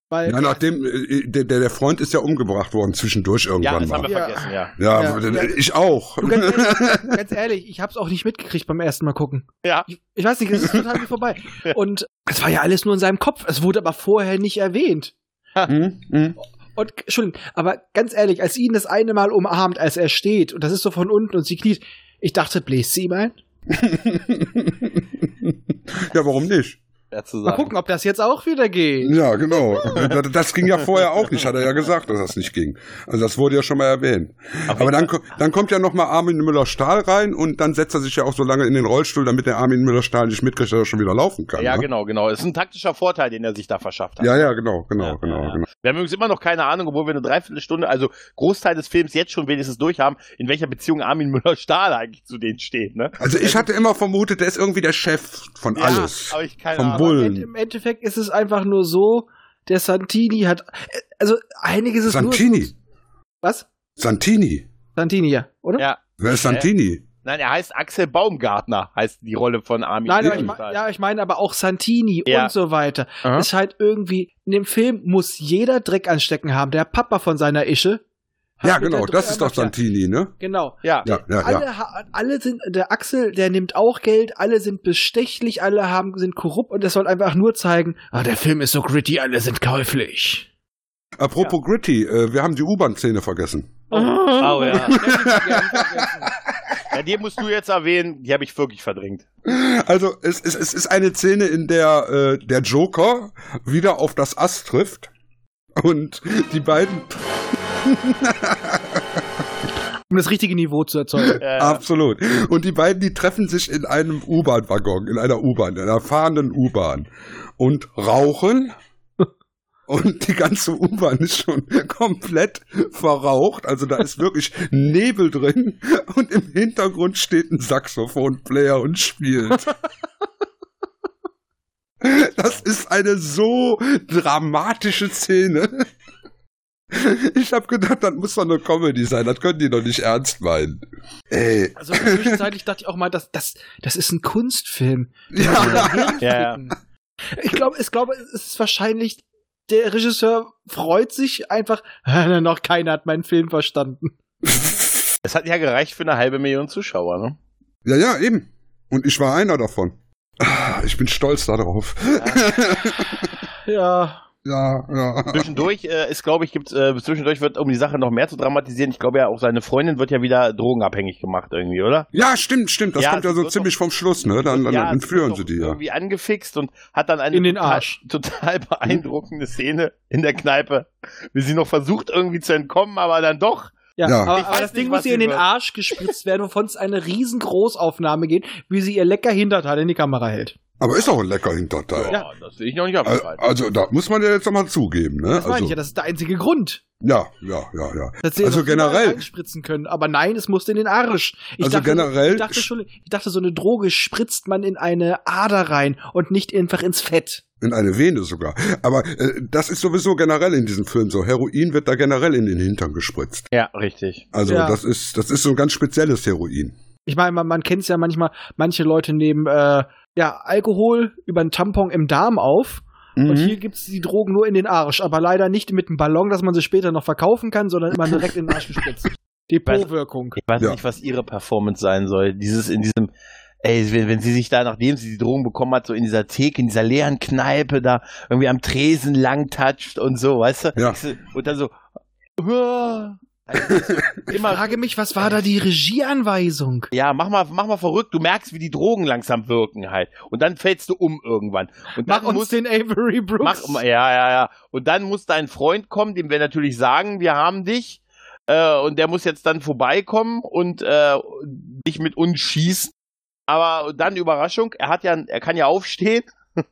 Weil, ja, nachdem äh, der, der der Freund ist ja umgebracht worden zwischendurch Ja, irgendwann das haben mal. wir Ja. vergessen, ja. Ja, Ja. äh, ich auch. du, ganz, ehrlich, ganz ehrlich, ich hab's auch nicht mitgekriegt beim ersten Mal gucken. Ja, Ich, ich weiß nicht, es ist total wie vorbei. Und es war ja alles nur in seinem Kopf. Es wurde aber vorher nicht erwähnt. Hm, hm. Und, Entschuldigung, aber ganz ehrlich, als sie ihn das eine Mal umarmt, als er steht, und das ist so von unten und sie kniet, ich dachte, bläst sie ihm ein? ja, warum nicht? Ja zu Mal gucken, ob das jetzt auch wieder geht. Ja, genau. Das, das ging ja vorher auch nicht, hat er ja gesagt, dass das nicht ging. Also das wurde ja schon mal erwähnt. Aber dann, dann kommt ja noch mal Armin Müller-Stahl rein und dann setzt er sich ja auch so lange in den Rollstuhl, damit der Armin Müller-Stahl nicht mitkriegt, dass er schon wieder laufen kann. Ja, ne? genau, genau. Das ist ein taktischer Vorteil, den er sich da verschafft hat. Ja, ja, genau, genau, Ja, genau, ja, genau. Wir haben übrigens immer noch keine Ahnung, obwohl wir eine Dreiviertelstunde, also Großteil des Films jetzt schon wenigstens durch haben, in welcher Beziehung Armin Müller-Stahl eigentlich zu denen steht, ne? Also ich hatte immer vermutet, der ist irgendwie der Chef von Ja, alles. aber ich keine Ahnung. Und Im Endeffekt ist es einfach nur so, der Santini hat, also einiges ist Santini. nur... Was? Santini. Santini, ja, oder? Ja. Wer ist Santini? Nein, er heißt Axel Baumgartner, heißt die Rolle von Armin Nein, ich, mein, ja, ich meine aber auch Santini Ja. und so weiter. Aha. Es scheint irgendwie, in dem Film muss jeder Dreck anstecken haben. Der Papa von seiner Ische. Ja, genau, das ist doch. Santini, ne? Genau. Ja. Ja, ja, alle, ja. alle sind, der Axel, der nimmt auch Geld, alle sind bestechlich, alle haben, sind korrupt und es soll einfach nur zeigen, ah, der Film ist so gritty, alle sind käuflich. Apropos Gritty, äh, wir haben die U-Bahn-Szene vergessen. Oh, oh ja. ja. ja. Die musst du jetzt erwähnen, die habe ich wirklich verdrängt. Also es, es, es ist eine Szene, in der äh, der Joker wieder auf das Ass trifft und die beiden Um das richtige Niveau zu erzeugen. Äh, absolut und die beiden die treffen sich in einem U-Bahn-Waggon, in einer U-Bahn, in einer fahrenden U-Bahn und rauchen und die ganze U-Bahn ist schon komplett verraucht. Also da ist wirklich Nebel drin und im Hintergrund steht ein Saxophonplayer und spielt. Das ist eine so dramatische Szene. Ich habe gedacht, das muss doch eine Comedy sein. Das können die doch nicht ernst meinen. Ey. Also zwischenzeitlich dachte ich auch mal, das, das, das ist ein Kunstfilm. Ja. ja. Ich glaube, ich glaube, es ist wahrscheinlich, der Regisseur freut sich einfach, noch keiner hat meinen Film verstanden. Es hat ja gereicht für eine halbe Million Zuschauer, ne? Ja, ja, eben. Und ich war einer davon. Ah, Ich bin stolz darauf. Ja. Ja, ja. Zwischendurch äh, ist, glaube ich, gibt äh, zwischendurch wird, um die Sache noch mehr zu dramatisieren, ich glaube ja auch seine Freundin wird ja wieder drogenabhängig gemacht irgendwie, oder? Ja, stimmt, stimmt. Das Ja, kommt ja so ziemlich vom Schluss, ne? Dann, dann ja, entführen sie doch die ja. Irgendwie angefixt und hat dann eine In den total, Arsch. total beeindruckende Szene in der Kneipe, wie sie noch versucht irgendwie zu entkommen, aber dann doch. Ja, Ja. aber, aber das Ding muss ihr in den. Arsch gespritzt werden, wovon es eine riesen Großaufnahme geht, wie sie ihr lecker Hinterteil in die Kamera hält. Aber ist auch ein lecker Hinterteil. Ja, das sehe ich noch nicht abgefallen. Also, da muss man ja jetzt nochmal zugeben, ne? Das meine Also, ich ja, das ist der einzige Grund. ja, ja, ja, ja. Dass sie Also generell- reinspritzen können. Aber nein, es musste in den Arsch. Ich Also dachte, generell- Ich dachte, schon, ich dachte, so eine Droge spritzt man in eine Ader rein und nicht einfach ins Fett. In eine Vene sogar. Aber äh, das ist sowieso generell in diesem Film so. Heroin wird da generell in den Hintern gespritzt. Ja, richtig. Also Ja. das ist das ist so ein ganz spezielles Heroin. Ich meine, man, man kennt es ja manchmal, manche Leute nehmen äh, ja, Alkohol über einen Tampon im Darm auf. Mhm. Und hier gibt's die Drogen nur in den Arsch. Aber leider nicht mit einem Ballon, dass man sie später noch verkaufen kann, sondern immer direkt in den Arsch gespritzt. Depotwirkung. Ich weiß Ja. nicht, was ihre Performance sein soll. Dieses in diesem, ey, wenn, wenn sie sich da, nachdem sie die Drogen bekommen hat, so in dieser Theke, in dieser leeren Kneipe da irgendwie am Tresen lang toucht und so, weißt du? Ja. Ich Und dann so. Also, Ich immer, frage mich, was war da die Regieanweisung? ja, mach mal, mach mal verrückt. Du merkst, wie die Drogen langsam wirken halt. Und dann fällst du um irgendwann. Und dann Mach uns muss, den Avery Brooks. Mach, ja, ja, ja. Und dann muss dein Freund kommen, dem wir natürlich sagen, wir haben dich. Äh, und der muss jetzt dann vorbeikommen und äh, dich mit uns schießen. Aber dann Überraschung, er hat ja, er kann ja aufstehen.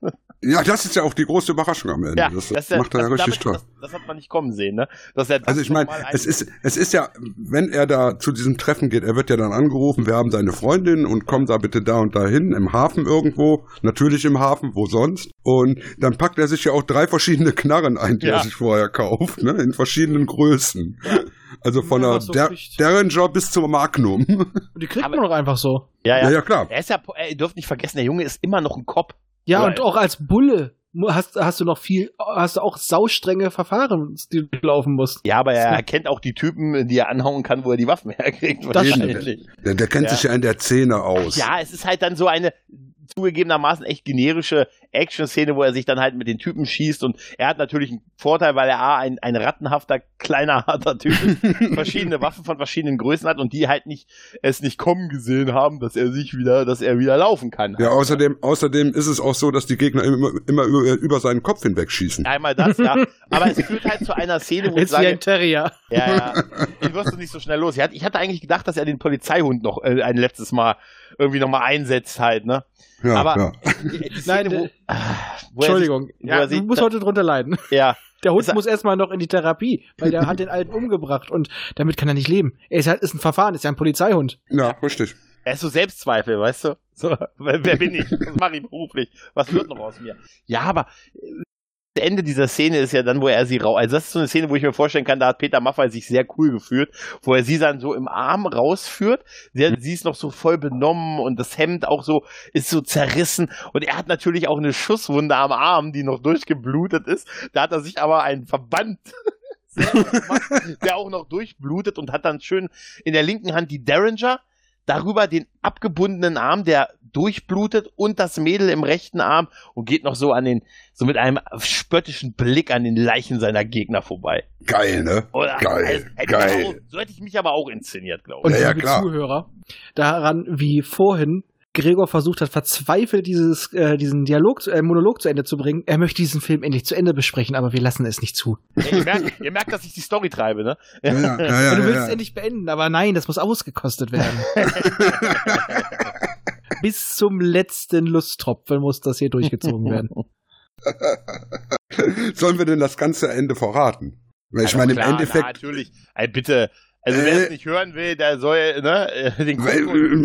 Ja, das ist ja auch die große Überraschung am Ende. Ja, das das, ja- macht er ja richtig damit, toll. das, das hat man nicht kommen sehen, ne? Dass er das Also ich meine, es ist, es ist ja, wenn er da zu diesem Treffen geht, er wird ja dann angerufen, wir haben deine Freundin und komm da bitte da und dahin, im Hafen irgendwo, natürlich im Hafen, wo sonst. Und dann packt er sich ja auch drei verschiedene Knarren ein, die Ja. er sich vorher kauft, ne, in verschiedenen Größen. Also von Ja, der so Der. Derringer bis zum Magnum. Und die kriegt Aber- man doch einfach so. ja, ja, ja. ja, klar. Er ist ja, ihr dürft nicht vergessen, der Junge ist immer noch ein Kopf. Ja, Oder- und auch als Bulle hast, hast du noch viel, hast du auch saustrenge Verfahren, die du laufen musst. Ja, aber er Ja. erkennt auch die Typen, die er anhauen kann, wo er die Waffen herkriegt. Das wahrscheinlich. Der, der kennt Ja. sich ja in der Szene aus. Ja, es ist halt dann so eine zugegebenermaßen echt generische Action-Szene, wo er sich dann halt mit den Typen schießt und er hat natürlich einen Vorteil, weil er A, ein, ein rattenhafter, kleiner, harter Typ ist, verschiedene Waffen von verschiedenen Größen hat und die halt nicht, es nicht kommen gesehen haben, dass er sich wieder, dass er wieder laufen kann. Ja, außerdem, außerdem ist es auch so, dass die Gegner immer, immer über, über seinen Kopf hinweg schießen. Einmal das, ja. Aber es führt halt zu einer Szene, wo ich Jetzt wie sage, ein Terrier. Ja, ja. Den wirst du nicht so schnell los. Ich hatte, ich hatte eigentlich gedacht, dass er den Polizeihund noch äh, ein letztes Mal irgendwie nochmal einsetzt halt, ne? Ja, Aber ja. Nein, wo, äh, ah, wo er Entschuldigung. Sich, wo Ja, du musst heute drunter leiden. ja, Der Hund Ist muss erstmal noch in die Therapie, weil der hat den Alten umgebracht und damit kann er nicht leben. Er ist halt, ist ein Verfahren, ist ja ein Polizeihund. ja, richtig. er ist so Selbstzweifel, weißt du? So, wer, wer bin ich? Was mache ich beruflich? Was wird noch aus mir? Ja, aber äh, Ende dieser Szene ist ja dann, wo er sie rau. Also das ist so eine Szene, wo ich mir vorstellen kann, da hat Peter Maffay sich sehr cool gefühlt, wo er sie dann so im Arm rausführt. Sie, sie ist noch so voll benommen und das Hemd auch so ist so zerrissen und er hat natürlich auch eine Schusswunde am Arm, die noch durchgeblutet ist. Da hat er sich aber einen Verband der auch noch durchblutet und hat dann schön in der linken Hand die Derringer darüber den abgebundenen Arm, der durchblutet und das Mädel im rechten Arm und geht noch so an den, so mit einem spöttischen Blick an den Leichen seiner Gegner vorbei. Geil, ne? Oder, Geil, hätte ich geil. Auch, so hätte ich mich aber auch inszeniert, glaube Und ich. Ja, ja, liebe klar. Zuhörer, daran, wie vorhin Gregor versucht hat, verzweifelt dieses, äh, diesen Dialog, äh, Monolog zu Ende zu bringen. Er möchte diesen Film endlich zu Ende besprechen, aber wir lassen es nicht zu. Ja, ihr, merkt, ihr merkt, dass ich die Story treibe, ne? Ja, ja, ja, ja, du willst ja. es endlich beenden, aber nein, das muss ausgekostet werden. Bis zum letzten Lusttropfen muss das hier durchgezogen werden. Sollen wir denn das ganze Ende verraten? Weil ich Also meine, im klar, Endeffekt, Na, natürlich. Ey, bitte. Also, wer Äh, es nicht hören will, der soll, ne, äh, den äh,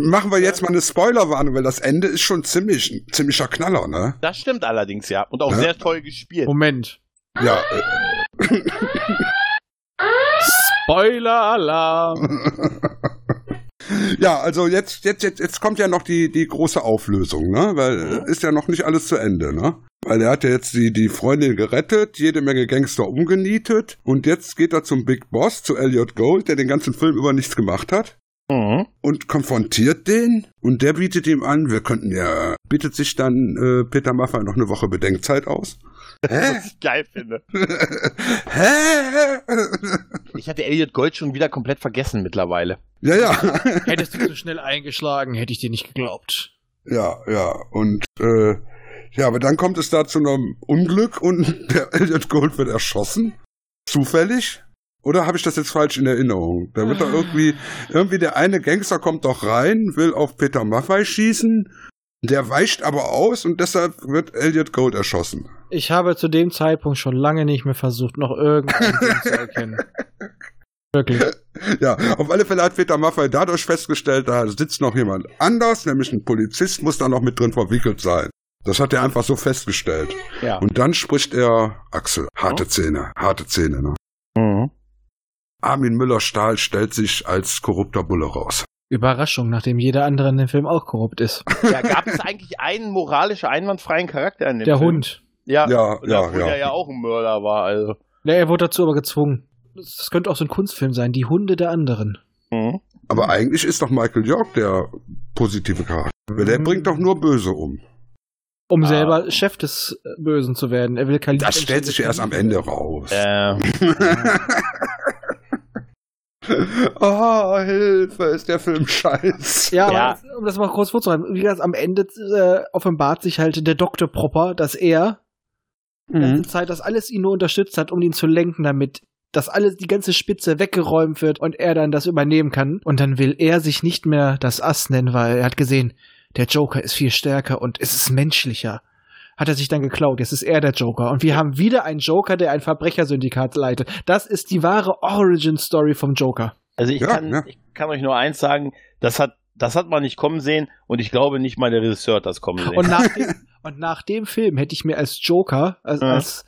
machen wir jetzt mal eine Spoilerwarnung, weil das Ende ist schon ziemlich, ein ziemlicher Knaller, ne? Das stimmt allerdings, ja. Und auch Ja. sehr toll gespielt. Moment. Ja, äh, Spoiler-Alarm! ja, also jetzt, jetzt, jetzt, jetzt kommt ja noch die, die große Auflösung, ne? Weil äh, ist ja noch nicht alles zu Ende, ne? Weil er hat ja jetzt die, die Freundin gerettet, jede Menge Gangster umgenietet und jetzt geht er zum Big Boss, zu Elliot Gold, der den ganzen Film über nichts gemacht hat. Mhm. und konfrontiert den und der bietet ihm an, wir könnten ja, bietet sich dann äh, Peter Maffay noch eine Woche Bedenkzeit aus. Hä? Was ich geil finde. Hä? Ich hatte Elliot Gold schon wieder komplett vergessen mittlerweile. ja, ja. Hättest du zu schnell eingeschlagen, hätte ich dir nicht geglaubt. Ja, ja. Und äh, ja, aber dann kommt es da zu einem Unglück und der Elliot Gold wird erschossen. Zufällig? Oder habe ich das jetzt falsch in Erinnerung? Da wird doch irgendwie, irgendwie der eine Gangster kommt doch rein, will auf Peter Maffay schießen, der weicht aber aus und deshalb wird Elliot Gold erschossen. Ich habe zu dem Zeitpunkt schon lange nicht mehr versucht, noch irgendeinen Sinn zu erkennen. Wirklich. Ja, auf alle Fälle hat Peter Maffay dadurch festgestellt, da sitzt noch jemand anders, nämlich ein Polizist muss da noch mit drin verwickelt sein. Das hat er einfach so festgestellt. Ja. Und dann spricht er Axel. Harte Zähne, harte Zähne, ne? Mhm. Armin Müller-Stahl stellt sich als korrupter Bulle raus. Überraschung, nachdem jeder andere in dem Film auch korrupt ist. Ja, gab es eigentlich einen moralisch einwandfreien Charakter in dem Der Film? Hund. Ja, Ja, ja, obwohl ja. der ja auch ein Mörder war, also. Ja, er wurde dazu aber gezwungen. Das könnte auch so ein Kunstfilm sein, die Hunde der anderen. Mhm. Aber eigentlich ist doch Michael York der positive Charakter. Weil Der Mhm. bringt doch nur Böse um. Um Ah. selber Chef des Bösen zu werden. Er will Khalid Das stellt sich erst am Ende raus. Äh, oh, Hilfe, ist der Film scheiß. Ja, Ja. aber um das mal kurz vorzuhalten, wie gesagt, am Ende äh, offenbart sich halt der Dr. Propper, dass er die Mhm. ganze Zeit das alles ihn nur unterstützt hat, um ihn zu lenken, damit das alles, die ganze Spitze weggeräumt wird und er dann das übernehmen kann. Und dann will er sich nicht mehr das Ass nennen, weil er hat gesehen, der Joker ist viel stärker und es ist menschlicher. Hat er sich dann geklaut. Jetzt ist er der Joker. Und wir haben wieder einen Joker, der ein Verbrechersyndikat leitet. Das ist die wahre Origin-Story vom Joker. also ich, Ja, kann, ja. ich kann euch nur eins sagen, das hat, das hat man nicht kommen sehen und ich glaube nicht mal der Regisseur hat das kommen sehen. Und nach dem, und nach dem Film hätte ich mir als Joker, als, Ja. als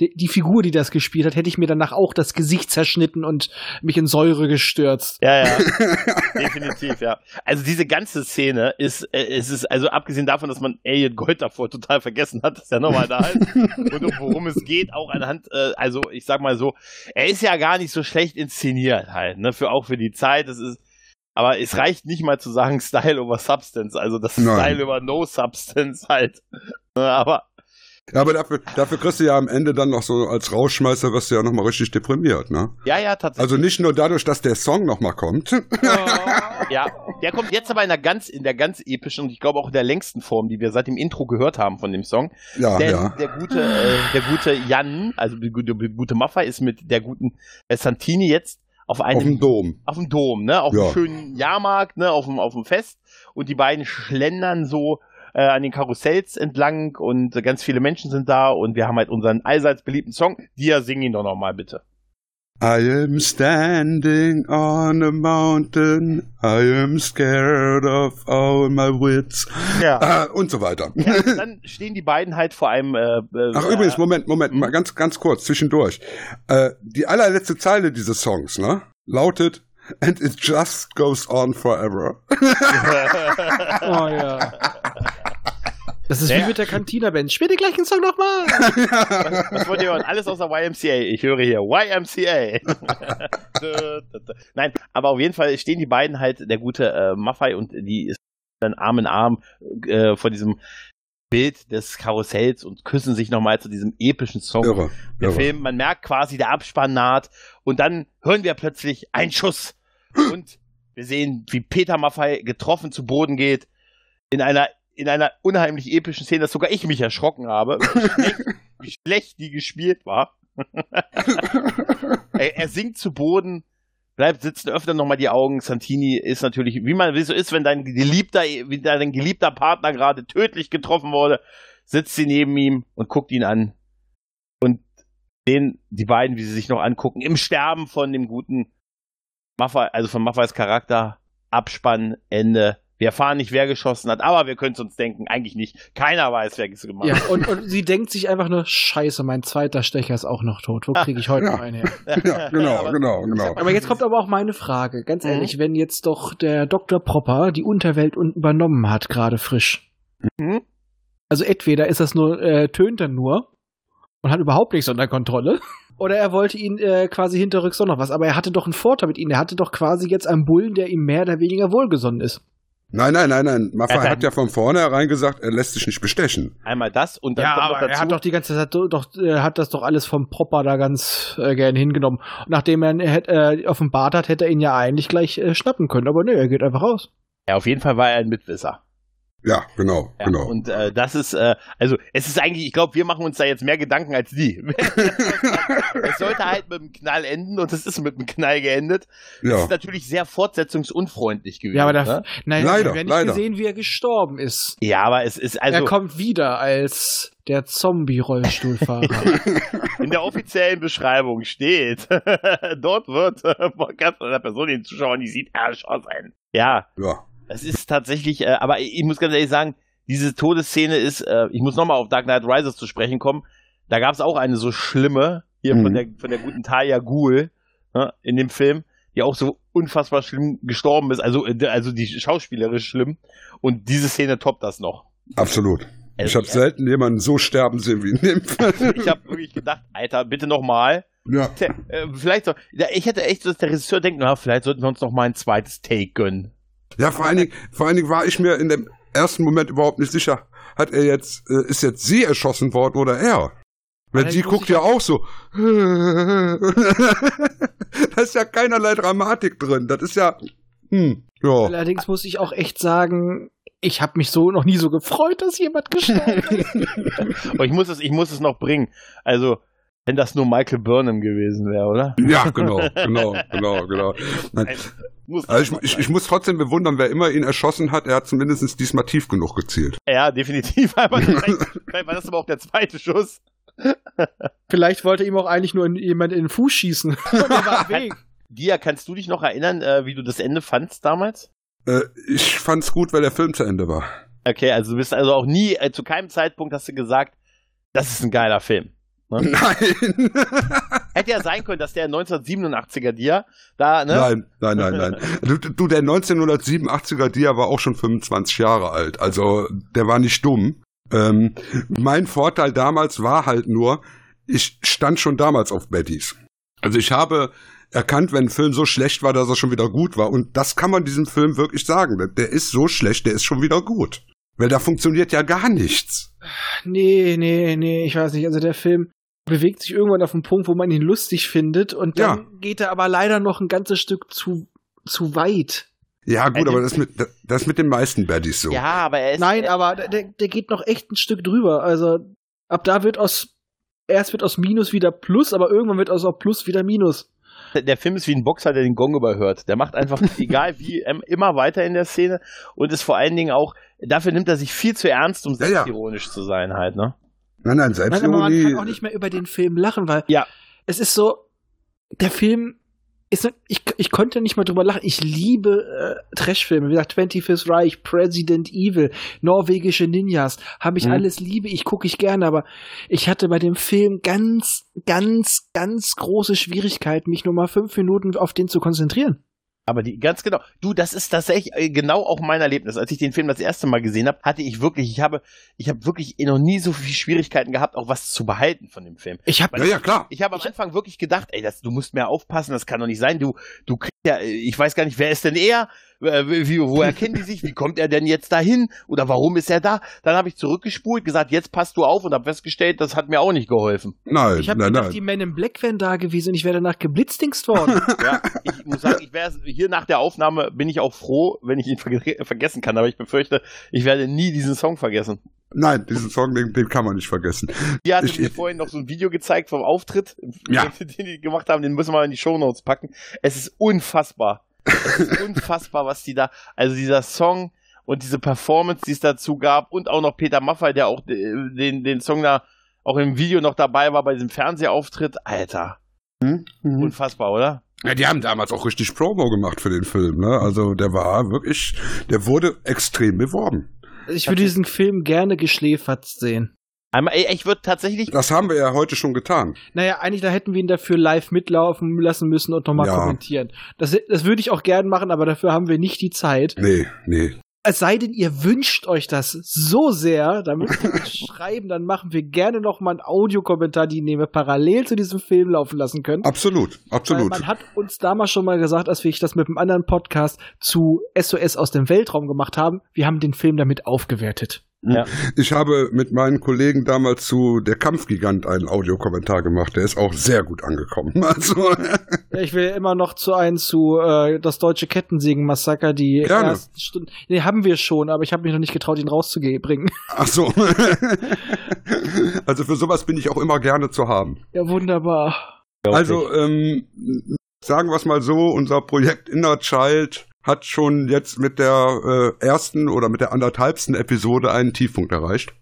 die, die Figur, die das gespielt hat, hätte ich mir danach auch das Gesicht zerschnitten und mich in Säure gestürzt. Ja, ja. Definitiv, ja. Also diese ganze Szene ist, äh, es ist, also abgesehen davon, dass man Elliot Gold davor total vergessen hat, dass er nochmal da ist. und um worum es geht, auch anhand, äh, also ich sag mal so, er ist ja gar nicht so schlecht inszeniert halt, ne, für auch für die Zeit, es ist, aber es reicht nicht mal zu sagen Style over Substance, also das Nein. Style über No Substance halt. Ne, Aber Ja, aber dafür, dafür kriegst du ja am Ende dann noch so als Rausschmeißer, wirst du ja nochmal richtig deprimiert, ne? ja, ja, tatsächlich. Also nicht nur dadurch, dass der Song nochmal kommt. Ja, der kommt jetzt aber in der ganz, in der ganz epischen und ich glaube auch in der längsten Form, die wir seit dem Intro gehört haben von dem Song. Ja, Denn ja. der gute, äh, der gute Jan, also der gute, der gute Maffei ist mit der guten äh, Santini jetzt auf einem Auf dem Dom. auf dem Dom, ne, auf Ja. einem schönen Jahrmarkt, ne, auf dem auf dem Fest und die beiden schlendern so äh, an den Karussells entlang und äh, ganz viele Menschen sind da und wir haben halt unseren allseits beliebten Song. Dir sing ihn doch noch mal bitte. I am standing on a mountain. I am scared of all my wits. Ja. Äh, und so weiter. ja dann stehen die beiden halt vor einem äh, äh, Ach übrigens, Moment, Moment, mal ganz, ganz kurz, zwischendurch. Äh, die allerletzte Zeile dieses Songs, ne, lautet And it just goes on forever. Oh ja. Das ist Ja. wie mit der Cantina-Band. Spiel den gleichen Song nochmal. Was wollt ihr hören? Alles außer YMCA. Ich höre hier YMCA. Nein, aber auf jeden Fall stehen die beiden halt, der gute äh, Maffei und die ist dann Arm in Arm äh, vor diesem Bild des Karussells und küssen sich nochmal zu diesem epischen Song. Irre, Der irre. Film, man merkt quasi, der Abspann naht und dann hören wir plötzlich einen Schuss und wir sehen, wie Peter Maffei getroffen zu Boden geht in einer in einer unheimlich epischen Szene, dass sogar ich mich erschrocken habe, wie schlecht, wie schlecht die gespielt war. er, er sinkt zu Boden, bleibt sitzen, öffnet nochmal die Augen. Santini ist natürlich, wie man wie so ist, wenn dein geliebter, wie dein geliebter Partner gerade tödlich getroffen wurde, sitzt sie neben ihm und guckt ihn an. Und sehen die beiden, wie sie sich noch angucken, im Sterben von dem guten Maffei, also von Maffeis Charakter, Abspann, Ende. Wir erfahren nicht, wer geschossen hat, aber wir können es uns denken. Eigentlich nicht. Keiner weiß, wer es gemacht Ja, hat. und, und sie denkt sich einfach nur, scheiße, mein zweiter Stecher ist auch noch tot. Wo kriege ich heute Ja. noch einen her? Ja, genau, Aber- genau, genau. Aber jetzt kommt aber auch meine Frage, ganz Mhm. ehrlich, wenn jetzt doch der Dr. Propper die Unterwelt un- übernommen hat, gerade frisch. Mhm. Also entweder ist das nur, äh, tönt er nur und hat überhaupt nichts unter Kontrolle. oder er wollte ihn äh, quasi hinterrücks noch was. Aber er hatte doch einen Vorteil mit ihm. Er hatte doch quasi jetzt einen Bullen, der ihm mehr oder weniger wohlgesonnen ist. Nein, nein, nein, nein. Maffei Er hat- hat ja von vornherein gesagt, er lässt sich nicht bestechen. Einmal das und dann ja, kommt aber noch dazu. er hat doch die ganze Zeit doch, äh, hat das doch alles vom Popper da ganz äh, gerne hingenommen. Und nachdem er äh, offenbart hat, hätte er ihn ja eigentlich gleich äh, schnappen können. Aber nö, er geht einfach raus. ja, auf jeden Fall war er ein Mitwisser. Ja, genau, Ja, genau. Und äh, das ist, äh, also es ist eigentlich, ich glaube, wir machen uns da jetzt mehr Gedanken als die. es sollte halt mit einem Knall enden und es ist mit einem Knall geendet. Das ja. ist natürlich sehr fortsetzungsunfreundlich gewesen. Ja, aber da, ne? nein, Leider, wir haben nicht leider. gesehen, wie er gestorben ist. ja, aber es ist also er kommt wieder als der Zombie-Rollstuhlfahrer. in der offiziellen Beschreibung steht, dort wird äh, von ganz einer Person den Zuschauern, die sieht, erschossen. Ja, ja. Es ist tatsächlich, äh, aber ich muss ganz ehrlich sagen, diese Todesszene ist, äh, ich muss nochmal auf Dark Knight Rises zu sprechen kommen. Da gab es auch eine so schlimme, hier Mhm. von, der, von der guten Talia Ghul ne, in dem Film, die auch so unfassbar schlimm gestorben ist. Also, äh, also die schauspielerisch schlimm. Und diese Szene toppt das noch. Absolut. Ich Also, habe selten jemanden so sterben sehen wie in dem Film. Ich habe wirklich gedacht, Alter, bitte nochmal. Ja. Äh, vielleicht so, ich hätte echt so, dass der Regisseur denkt, na, vielleicht sollten wir uns noch mal ein zweites Take gönnen. Ja, vor allen, Dingen, vor allen Dingen war ich mir in dem ersten Moment überhaupt nicht sicher, hat er jetzt, äh, ist jetzt sie erschossen worden oder er? Weil sie guckt ja auch so. da ist ja keinerlei Dramatik drin. Das ist ja. Hm, ja. Allerdings muss ich auch echt sagen, ich habe mich so noch nie so gefreut, dass jemand gestorben ist. Aber ich muss es, ich muss es noch bringen. Also, wenn das nur Michael Burnham gewesen wäre, oder? Ja, genau, genau, genau, genau. Nein. Muss Also ich, ich, ich muss trotzdem bewundern, wer immer ihn erschossen hat, er hat zumindest diesmal tief genug gezielt. ja, definitiv. Aber vielleicht, war das aber auch der zweite Schuss. Vielleicht wollte ihm auch eigentlich nur jemand in den Fuß schießen. Und er war Weg. Dia, kannst du dich noch erinnern, äh, wie du das Ende fandst damals? Äh, ich fand's gut, weil der Film zu Ende war. Okay, also du bist also auch nie, äh, zu keinem Zeitpunkt hast du gesagt, das ist ein geiler Film. Ne? Nein. Hätte ja sein können, dass der 1987er Dia da, ne? Nein, nein, nein, nein. Du, du, der 1987er Dia war auch schon 25 Jahre alt. Also der war nicht dumm. Ähm, mein Vorteil damals war halt nur, ich stand schon damals auf Bettys. Also ich habe erkannt, wenn ein Film so schlecht war, dass er schon wieder gut war. Und das kann man diesem Film wirklich sagen. Der ist so schlecht, der ist schon wieder gut. Weil da funktioniert ja gar nichts. Nee, nee, nee, ich weiß nicht. Also der Film bewegt sich irgendwann auf einen Punkt, wo man ihn lustig findet und dann Ja. geht er aber leider noch ein ganzes Stück zu, zu weit. Ja, gut, Also- aber das ist mit, das mit den meisten Baddies so. Ja, aber er ist. Nein, er, aber der, der geht noch echt ein Stück drüber. Also ab da wird aus erst wird aus Minus wieder Plus, aber irgendwann wird aus auch Plus wieder Minus. der Film ist wie ein Boxer, der den Gong überhört. Der macht einfach, egal wie, immer weiter in der Szene und ist vor allen Dingen auch, dafür nimmt er sich viel zu ernst, um Ja, ja. selbstironisch zu sein halt, ne? Nein, nein, Nein, aber man kann auch nicht mehr über den Film lachen, weil Ja. es ist so, der Film ist, ich, ich konnte nicht mal drüber lachen. Ich liebe äh, Trashfilme, wie gesagt, 25th Reich, President Evil, norwegische Ninjas, habe ich Mhm. alles liebe, ich gucke ich gerne, aber ich hatte bei dem Film ganz, ganz, ganz große Schwierigkeiten, mich nur mal fünf Minuten auf den zu konzentrieren. Aber die, ganz genau. Du, das ist tatsächlich äh, genau auch mein Erlebnis. Als ich den Film das erste Mal gesehen habe, hatte ich wirklich, ich habe, ich habe wirklich noch nie so viele Schwierigkeiten gehabt, auch was zu behalten von dem Film. Ich habe Ja, ja, klar. Ich habe am Anfang wirklich gedacht, ey, das, du musst mehr aufpassen, das kann doch nicht sein. Du, du kriegst ja, ich weiß gar nicht, wer ist denn er? Äh, Wie, woher kennen die sich? Wie kommt er denn jetzt dahin? Oder warum ist er da? Dann habe ich zurückgespult, gesagt, jetzt passt du auf und habe festgestellt, das hat mir auch nicht geholfen. Nein, ich hab nein, gedacht, nein. die Men in Black wären da gewesen und ich wäre danach geblitzdingst worden. Ja, ich muss sagen, ich wäre hier nach der Aufnahme bin ich auch froh, wenn ich ihn verge vergessen kann. Aber ich befürchte, ich werde nie diesen Song vergessen. Nein, diesen Song, den, den kann man nicht vergessen. Die hatte Ich- mir vorhin noch so ein Video gezeigt vom Auftritt, Ja. den die gemacht haben. Den müssen wir in die Shownotes packen. Es ist unfassbar. Es ist unfassbar, was die da, also dieser Song und diese Performance, die es dazu gab und auch noch Peter Maffay, der auch äh, den, den Song da auch im Video noch dabei war bei diesem Fernsehauftritt. Alter, Hm? Mhm. unfassbar, oder? Ja, die haben damals auch richtig Promo gemacht für den Film, ne? Also der war wirklich, der wurde extrem beworben. ich würde diesen Film gerne geschläfert sehen. Einmal, ey, ich würde tatsächlich, Das haben wir ja heute schon getan. Naja, eigentlich, da hätten wir ihn dafür live mitlaufen lassen müssen und nochmal Ja. kommentieren. Das, das würde ich auch gern machen, aber dafür haben wir nicht die Zeit. Nee, nee. Es sei denn, ihr wünscht euch das so sehr, dann müsst ihr uns schreiben, dann machen wir gerne noch mal einen Audiokommentar, den ihr parallel zu diesem Film laufen lassen könnt. Absolut, absolut. Weil man hat uns damals schon mal gesagt, als wir das mit einem anderen Podcast zu SOS aus dem Weltraum gemacht haben, wir haben den Film damit aufgewertet. Ja. Ich habe mit meinen Kollegen damals zu Der Kampfgigant einen Audiokommentar gemacht. Der ist auch sehr gut angekommen. Also, Ja, ich will immer noch zu ein zu äh, das deutsche Kettensägen-Massaker, die Gerne. ersten Stunden. Nee, haben wir schon, aber ich habe mich noch nicht getraut, ihn rauszubringen. ach so. Also für sowas bin ich auch immer gerne zu haben. Ja, wunderbar. Also, ähm, sagen wir es mal so, unser Projekt Inner Child hat schon jetzt mit der äh, ersten oder mit der anderthalbsten Episode einen Tiefpunkt erreicht.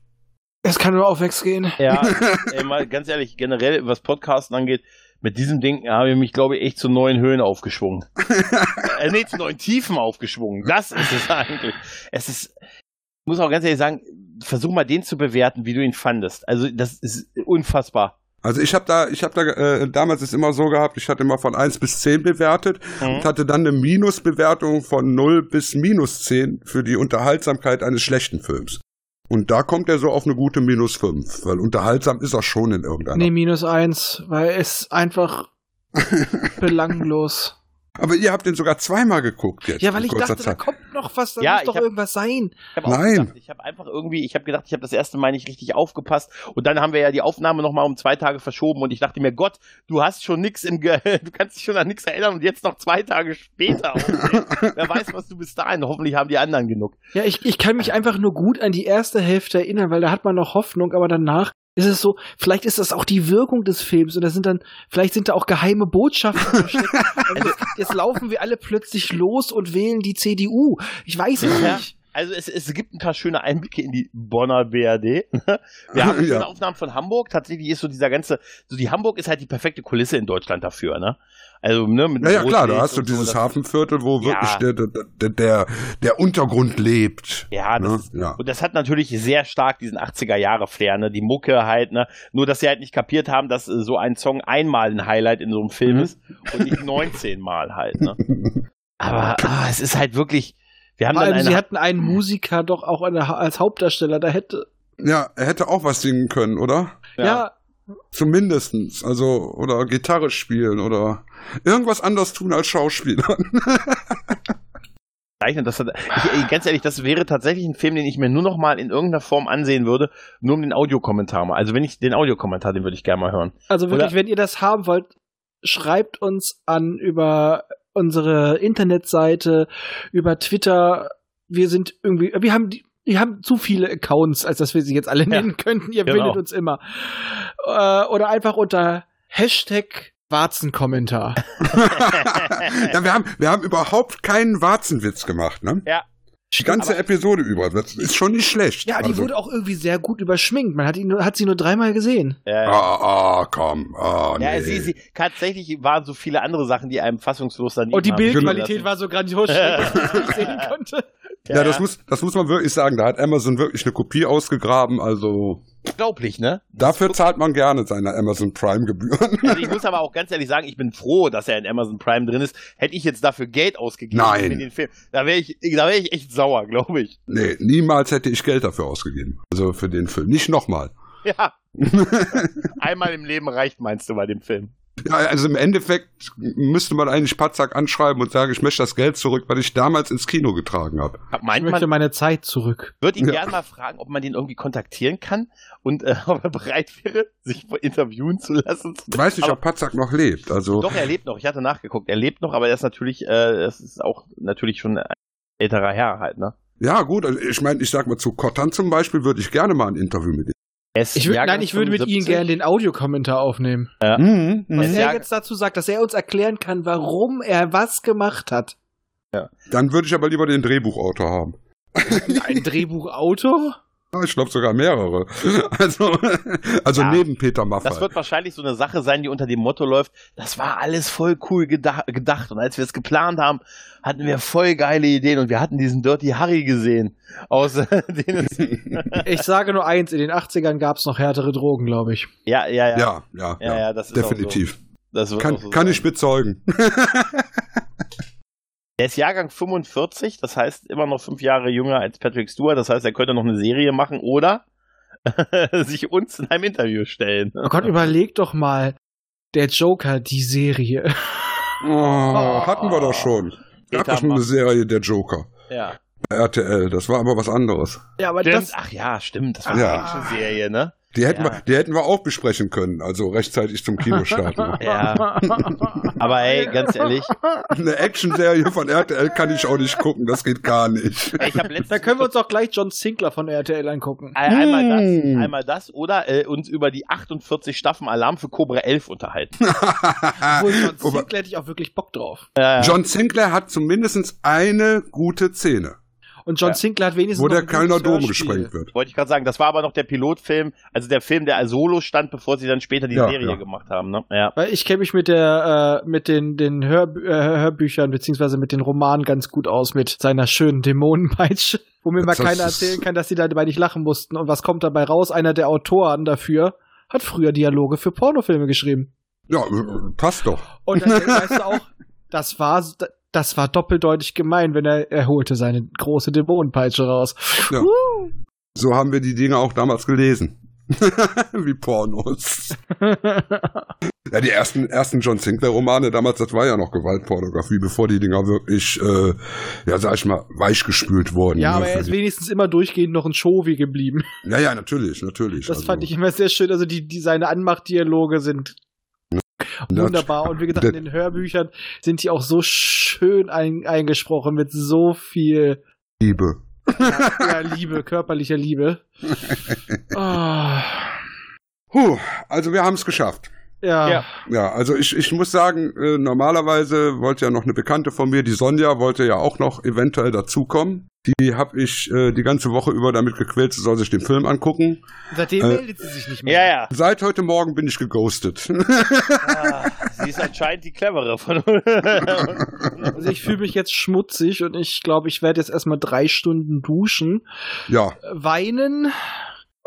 Es kann nur aufwärts gehen. Ja, ey, mal ganz ehrlich, generell, was Podcasten angeht, mit diesem Ding habe ich mich, glaube ich, echt zu neuen Höhen aufgeschwungen. äh, nee, zu neuen Tiefen aufgeschwungen. Das ist es eigentlich. Es ist, ich muss auch ganz ehrlich sagen, versuch mal den zu bewerten, wie du ihn fandest. Also, das ist unfassbar. Also ich habe da, ich habe da äh, damals ist immer so gehabt, ich hatte immer von 1 bis 10 bewertet Mhm. und hatte dann eine Minusbewertung von 0 bis minus 10 für die Unterhaltsamkeit eines schlechten Films. Und da kommt er so auf eine gute minus 5, weil unterhaltsam ist er schon in irgendeiner. Nee, minus eins, weil es einfach belanglos. Aber ihr habt den sogar zweimal geguckt jetzt. Ja, weil ich dachte, da Zeit. kommt noch was, da Ja, muss doch hab- irgendwas sein. Ich Nein. gedacht, ich habe einfach irgendwie, ich habe gedacht, ich habe das erste Mal nicht richtig aufgepasst und dann haben wir ja die Aufnahme nochmal um zwei Tage verschoben und ich dachte mir, Gott, du hast schon nix im, Ge du kannst dich schon an nichts erinnern und jetzt noch zwei Tage später. Wer weiß, was du bis dahin, hoffentlich haben die anderen genug. Ja, ich, ich kann mich einfach nur gut an die erste Hälfte erinnern, weil da hat man noch Hoffnung, aber danach ist es so, vielleicht ist das auch die Wirkung des Films und da sind dann, vielleicht sind da auch geheime Botschaften versteckt. Also jetzt, laufen wir alle plötzlich los und wählen die CDU. Ich weiß es Ja. nicht. Also es, es gibt ein paar schöne Einblicke in die Bonner BRD. Wir haben Ja. Aufnahmen von Hamburg. Tatsächlich ist so dieser ganze, so die Hamburg ist halt die perfekte Kulisse in Deutschland dafür, ne? Also, ne, mit Ja, ja, klar, da hast du so, dieses das- Hafenviertel, wo Ja. wirklich der, der, der, der Untergrund lebt. Ja, das Ne? ist, Ja. und das hat natürlich sehr stark diesen 80er Jahre Flair, ne? Die Mucke halt, ne? Nur, dass sie halt nicht kapiert haben, dass äh, so ein Song einmal ein Highlight in so einem Film Mhm. ist und nicht 19 Mal halt, ne? Aber ah, es ist halt wirklich, wir haben Vor dann allem, eine, sie hatten einen Musiker doch auch eine, als Hauptdarsteller, da hätte, Ja, er hätte auch was singen können, oder? ja, Zumindestens. Also, oder Gitarre spielen oder irgendwas anders tun als Schauspieler. Das hat, ich, ganz ehrlich, das wäre tatsächlich ein Film, den ich mir nur noch mal in irgendeiner Form ansehen würde, nur um den Audiokommentar mal. Also wenn ich den Audiokommentar, den würde ich gerne mal hören. Also wirklich, Oder- wenn ihr das haben wollt, schreibt uns an über unsere Internetseite, über Twitter. Wir sind irgendwie, wir haben die, wir haben zu viele Accounts, als dass wir sie jetzt alle Ja, nennen könnten. Ihr genau. findet uns immer. Äh, oder einfach unter Hashtag Warzenkommentar. ja, wir haben, wir haben überhaupt keinen Warzenwitz gemacht, ne? Ja. Die ganze aber- Episode über. Das ist schon nicht schlecht. Ja, die also. wurde auch irgendwie sehr gut überschminkt. Man hat, ihn, hat sie nur dreimal gesehen. Ja, Ah, ah, komm. Ah, ja nee. sie, sie, tatsächlich waren so viele andere Sachen, die einem fassungslos dann Und die Bildqualität lassen. war so grandios, dass man nicht sehen konnte. Ja, das muss, das muss man wirklich sagen. Da hat Amazon wirklich eine Kopie ausgegraben. Also unglaublich, ne? dafür zahlt man gerne seine Amazon Prime Gebühren. Also ich muss aber auch ganz ehrlich sagen, ich bin froh, dass er in Amazon Prime drin ist. Hätte ich jetzt dafür Geld ausgegeben Nein. für den Film, da wäre ich, da wäre ich echt sauer, glaube ich. nee, niemals hätte ich Geld dafür ausgegeben. Also für den Film. Nicht nochmal. Ja. Einmal im Leben reicht, meinst du, bei dem Film? Ja, also im Endeffekt müsste man eigentlich Patzak anschreiben und sagen, ich möchte das Geld zurück, weil ich damals ins Kino getragen habe. Ich Meint möchte man, meine Zeit zurück. würde ihn Ja. gerne mal fragen, ob man den irgendwie kontaktieren kann und äh, ob er bereit wäre, sich interviewen zu lassen. Ich weiß nicht, Aber- ob Patzak noch lebt. Also Doch, er lebt noch. Ich hatte nachgeguckt. Er lebt noch, aber er ist natürlich, äh, das ist auch natürlich schon ein älterer Herr halt, ne? ja gut, also ich meine, ich sag mal zu Kottan zum Beispiel würde ich gerne mal ein Interview mit ihm. Er ist Ich würd, nein, ich würde mit Ihnen 75. gerne den Audiokommentar aufnehmen. Ja. Mhm, Was Mhm. er Ja. jetzt dazu sagt, dass er uns erklären kann, warum er was gemacht hat. Dann würde ich aber lieber den Drehbuchautor haben. Ein Drehbuchautor? Ich glaube sogar mehrere. Also, also Ja, neben Peter Maffay. Das wird wahrscheinlich so eine Sache sein, die unter dem Motto läuft, das war alles voll cool geda gedacht. Und als wir es geplant haben, hatten wir voll geile Ideen und wir hatten diesen Dirty Harry gesehen. Aus Ich sage nur eins, in den 80ern gab es noch härtere Drogen, glaube ich. ja, ja, ja, ja, ja, Ja, ja, das ist auch definitiv. Das wird Kann, auch so kann sein. ich bezeugen. Der ist Jahrgang 45, das heißt immer noch fünf Jahre jünger als Patrick Stewart. Das heißt, er könnte noch eine Serie machen oder sich uns in einem Interview stellen. Oh Gott, überleg doch mal. Der Joker, die Serie. Oh, hatten wir doch schon. Gab doch schon eine. Serie der Joker. Ja. Bei RTL. Das war aber was anderes. Ja, aber Stimmt. das. Ach ja, stimmt. Das war Ja. eine Action-Serie, ne? Die hätten, Ja. wir, die hätten wir auch besprechen können, also rechtzeitig zum Kinostart. ne? Ja. Aber ey, ganz ehrlich, Eine Actionserie von RTL kann ich auch nicht gucken, das geht gar nicht. ey, ich habe letztens Da können wir uns doch gleich John Sinclair von RTL angucken. Ein- Einmal das, Hm. einmal das oder äh, uns über die 48 Staffeln Alarm für Cobra 11 unterhalten. Obwohl John Sinclair hätte ich auch wirklich Bock drauf. Äh, John Sinclair hat zumindest eine gute Szene, Und John Ja. Sinclair hat wenigstens wo noch der Kölner Dom gesprengt wird. Wollte ich gerade sagen, das war aber noch der Pilotfilm, also der Film, der als Solo stand, bevor sie dann später die Ja, Serie ja. gemacht haben. Ne? Ja. Weil ich kenne mich mit der äh, mit den den Hör, äh, Hörbüchern beziehungsweise mit den Romanen ganz gut aus mit seiner schönen Dämonenpeitsche, wo mir mal keiner erzählen kann, dass sie dabei nicht lachen mussten. Und was kommt dabei raus? Einer der Autoren dafür hat früher Dialoge für Pornofilme geschrieben. Ja, äh, passt doch. Und dann weißt du auch, das war das war doppeldeutig gemein, wenn er er holte seine große Dämonenpeitsche raus. Ja. So haben wir die Dinge auch damals gelesen. Wie Pornos. Ja, die ersten, ersten John Sinclair-Romane damals, das war ja noch Gewaltpornografie, bevor die Dinger wirklich, äh, ja, sag ich mal, weichgespült wurden. ja, ne, aber er ist wenigstens immer durchgehend noch ein Showy geblieben. ja, ja, natürlich, natürlich. Das also, fand ich immer sehr schön. Also die, die seine Anmachdialoge sind wunderbar. Und wie gesagt, in den Hörbüchern sind die auch so schön ein, eingesprochen mit so viel Liebe. ja, Liebe, körperlicher Liebe. Ah, Puh, also wir haben es geschafft. Ja. Ja. Ja, also ich, ich muss sagen, äh, normalerweise wollte ja noch eine Bekannte von mir, die Sonja, wollte ja auch noch eventuell dazukommen. Die habe ich äh, die ganze Woche über damit gequält, sie soll sich den Film angucken. Seitdem Äh, meldet sie sich nicht mehr. ja, ja. Seit heute Morgen bin ich geghostet. Ah, sie ist anscheinend die clevere von Also ich fühle mich jetzt schmutzig und ich glaube, ich werde jetzt erstmal drei Stunden duschen, ja, weinen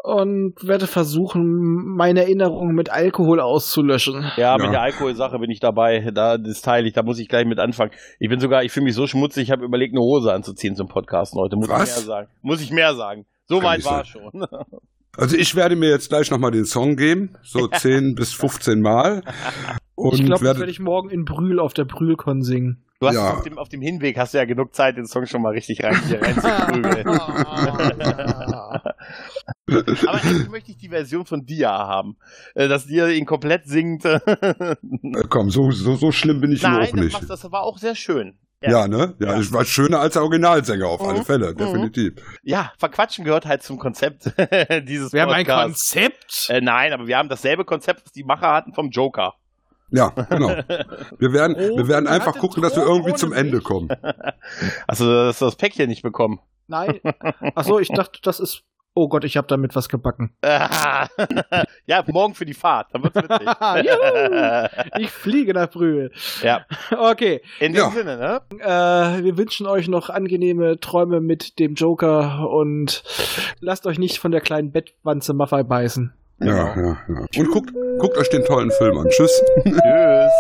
und werde versuchen, meine Erinnerungen mit Alkohol auszulöschen. Ja, Ja. mit der Alkoholsache bin ich dabei. Da, das teile ich, da muss ich gleich mit anfangen. Ich bin sogar, ich fühle mich so schmutzig, ich habe überlegt, eine Hose anzuziehen zum Podcast heute. Muss Was? ich mehr sagen. Muss ich mehr sagen. So Kann weit war sein. schon. also ich werde mir jetzt gleich nochmal den Song geben, so 10 bis 15 Mal. Und ich glaube, das werde ich morgen in Brühl auf der Brühlkon singen. Du hast Ja. auf, dem, auf dem Hinweg hast du ja genug Zeit, den Song schon mal richtig rein, hier reinzuprügeln. Aber eigentlich möchte ich die Version von Dia haben. Äh, Dass Dia ihn komplett singt. äh, komm, so, so, so schlimm bin ich Nein, auch das, nicht. macht, das war auch sehr schön. Ja, ne? Ja, Ja. ich war schöner als der Originalsänger auf alle Mhm. Fälle, Mhm. definitiv. Ja, verquatschen gehört halt zum Konzept dieses Wir haben ein Podcasts. Konzept. Äh, nein, aber wir haben dasselbe Konzept, was die Macher hatten vom Joker. Ja, genau. Wir werden, Oh, wir werden er einfach gucken, dass wir irgendwie zum Ende mich. kommen. Also, dass du das Päckchen nicht bekommen. Nein. Achso, ich dachte, das ist. Oh Gott, ich habe damit was gebacken. Ja, morgen für die Fahrt. Dann wird's witzig. Juhu. Ich fliege nach Brühl. ja, Okay. in dem Ja. Sinne, ne? Äh, wir wünschen euch noch angenehme Träume mit dem Joker und lasst euch nicht von der kleinen Bettwanze Maffei beißen. Ja, ja, ja. Und guckt, guckt euch den tollen Film an. Tschüss. Tschüss.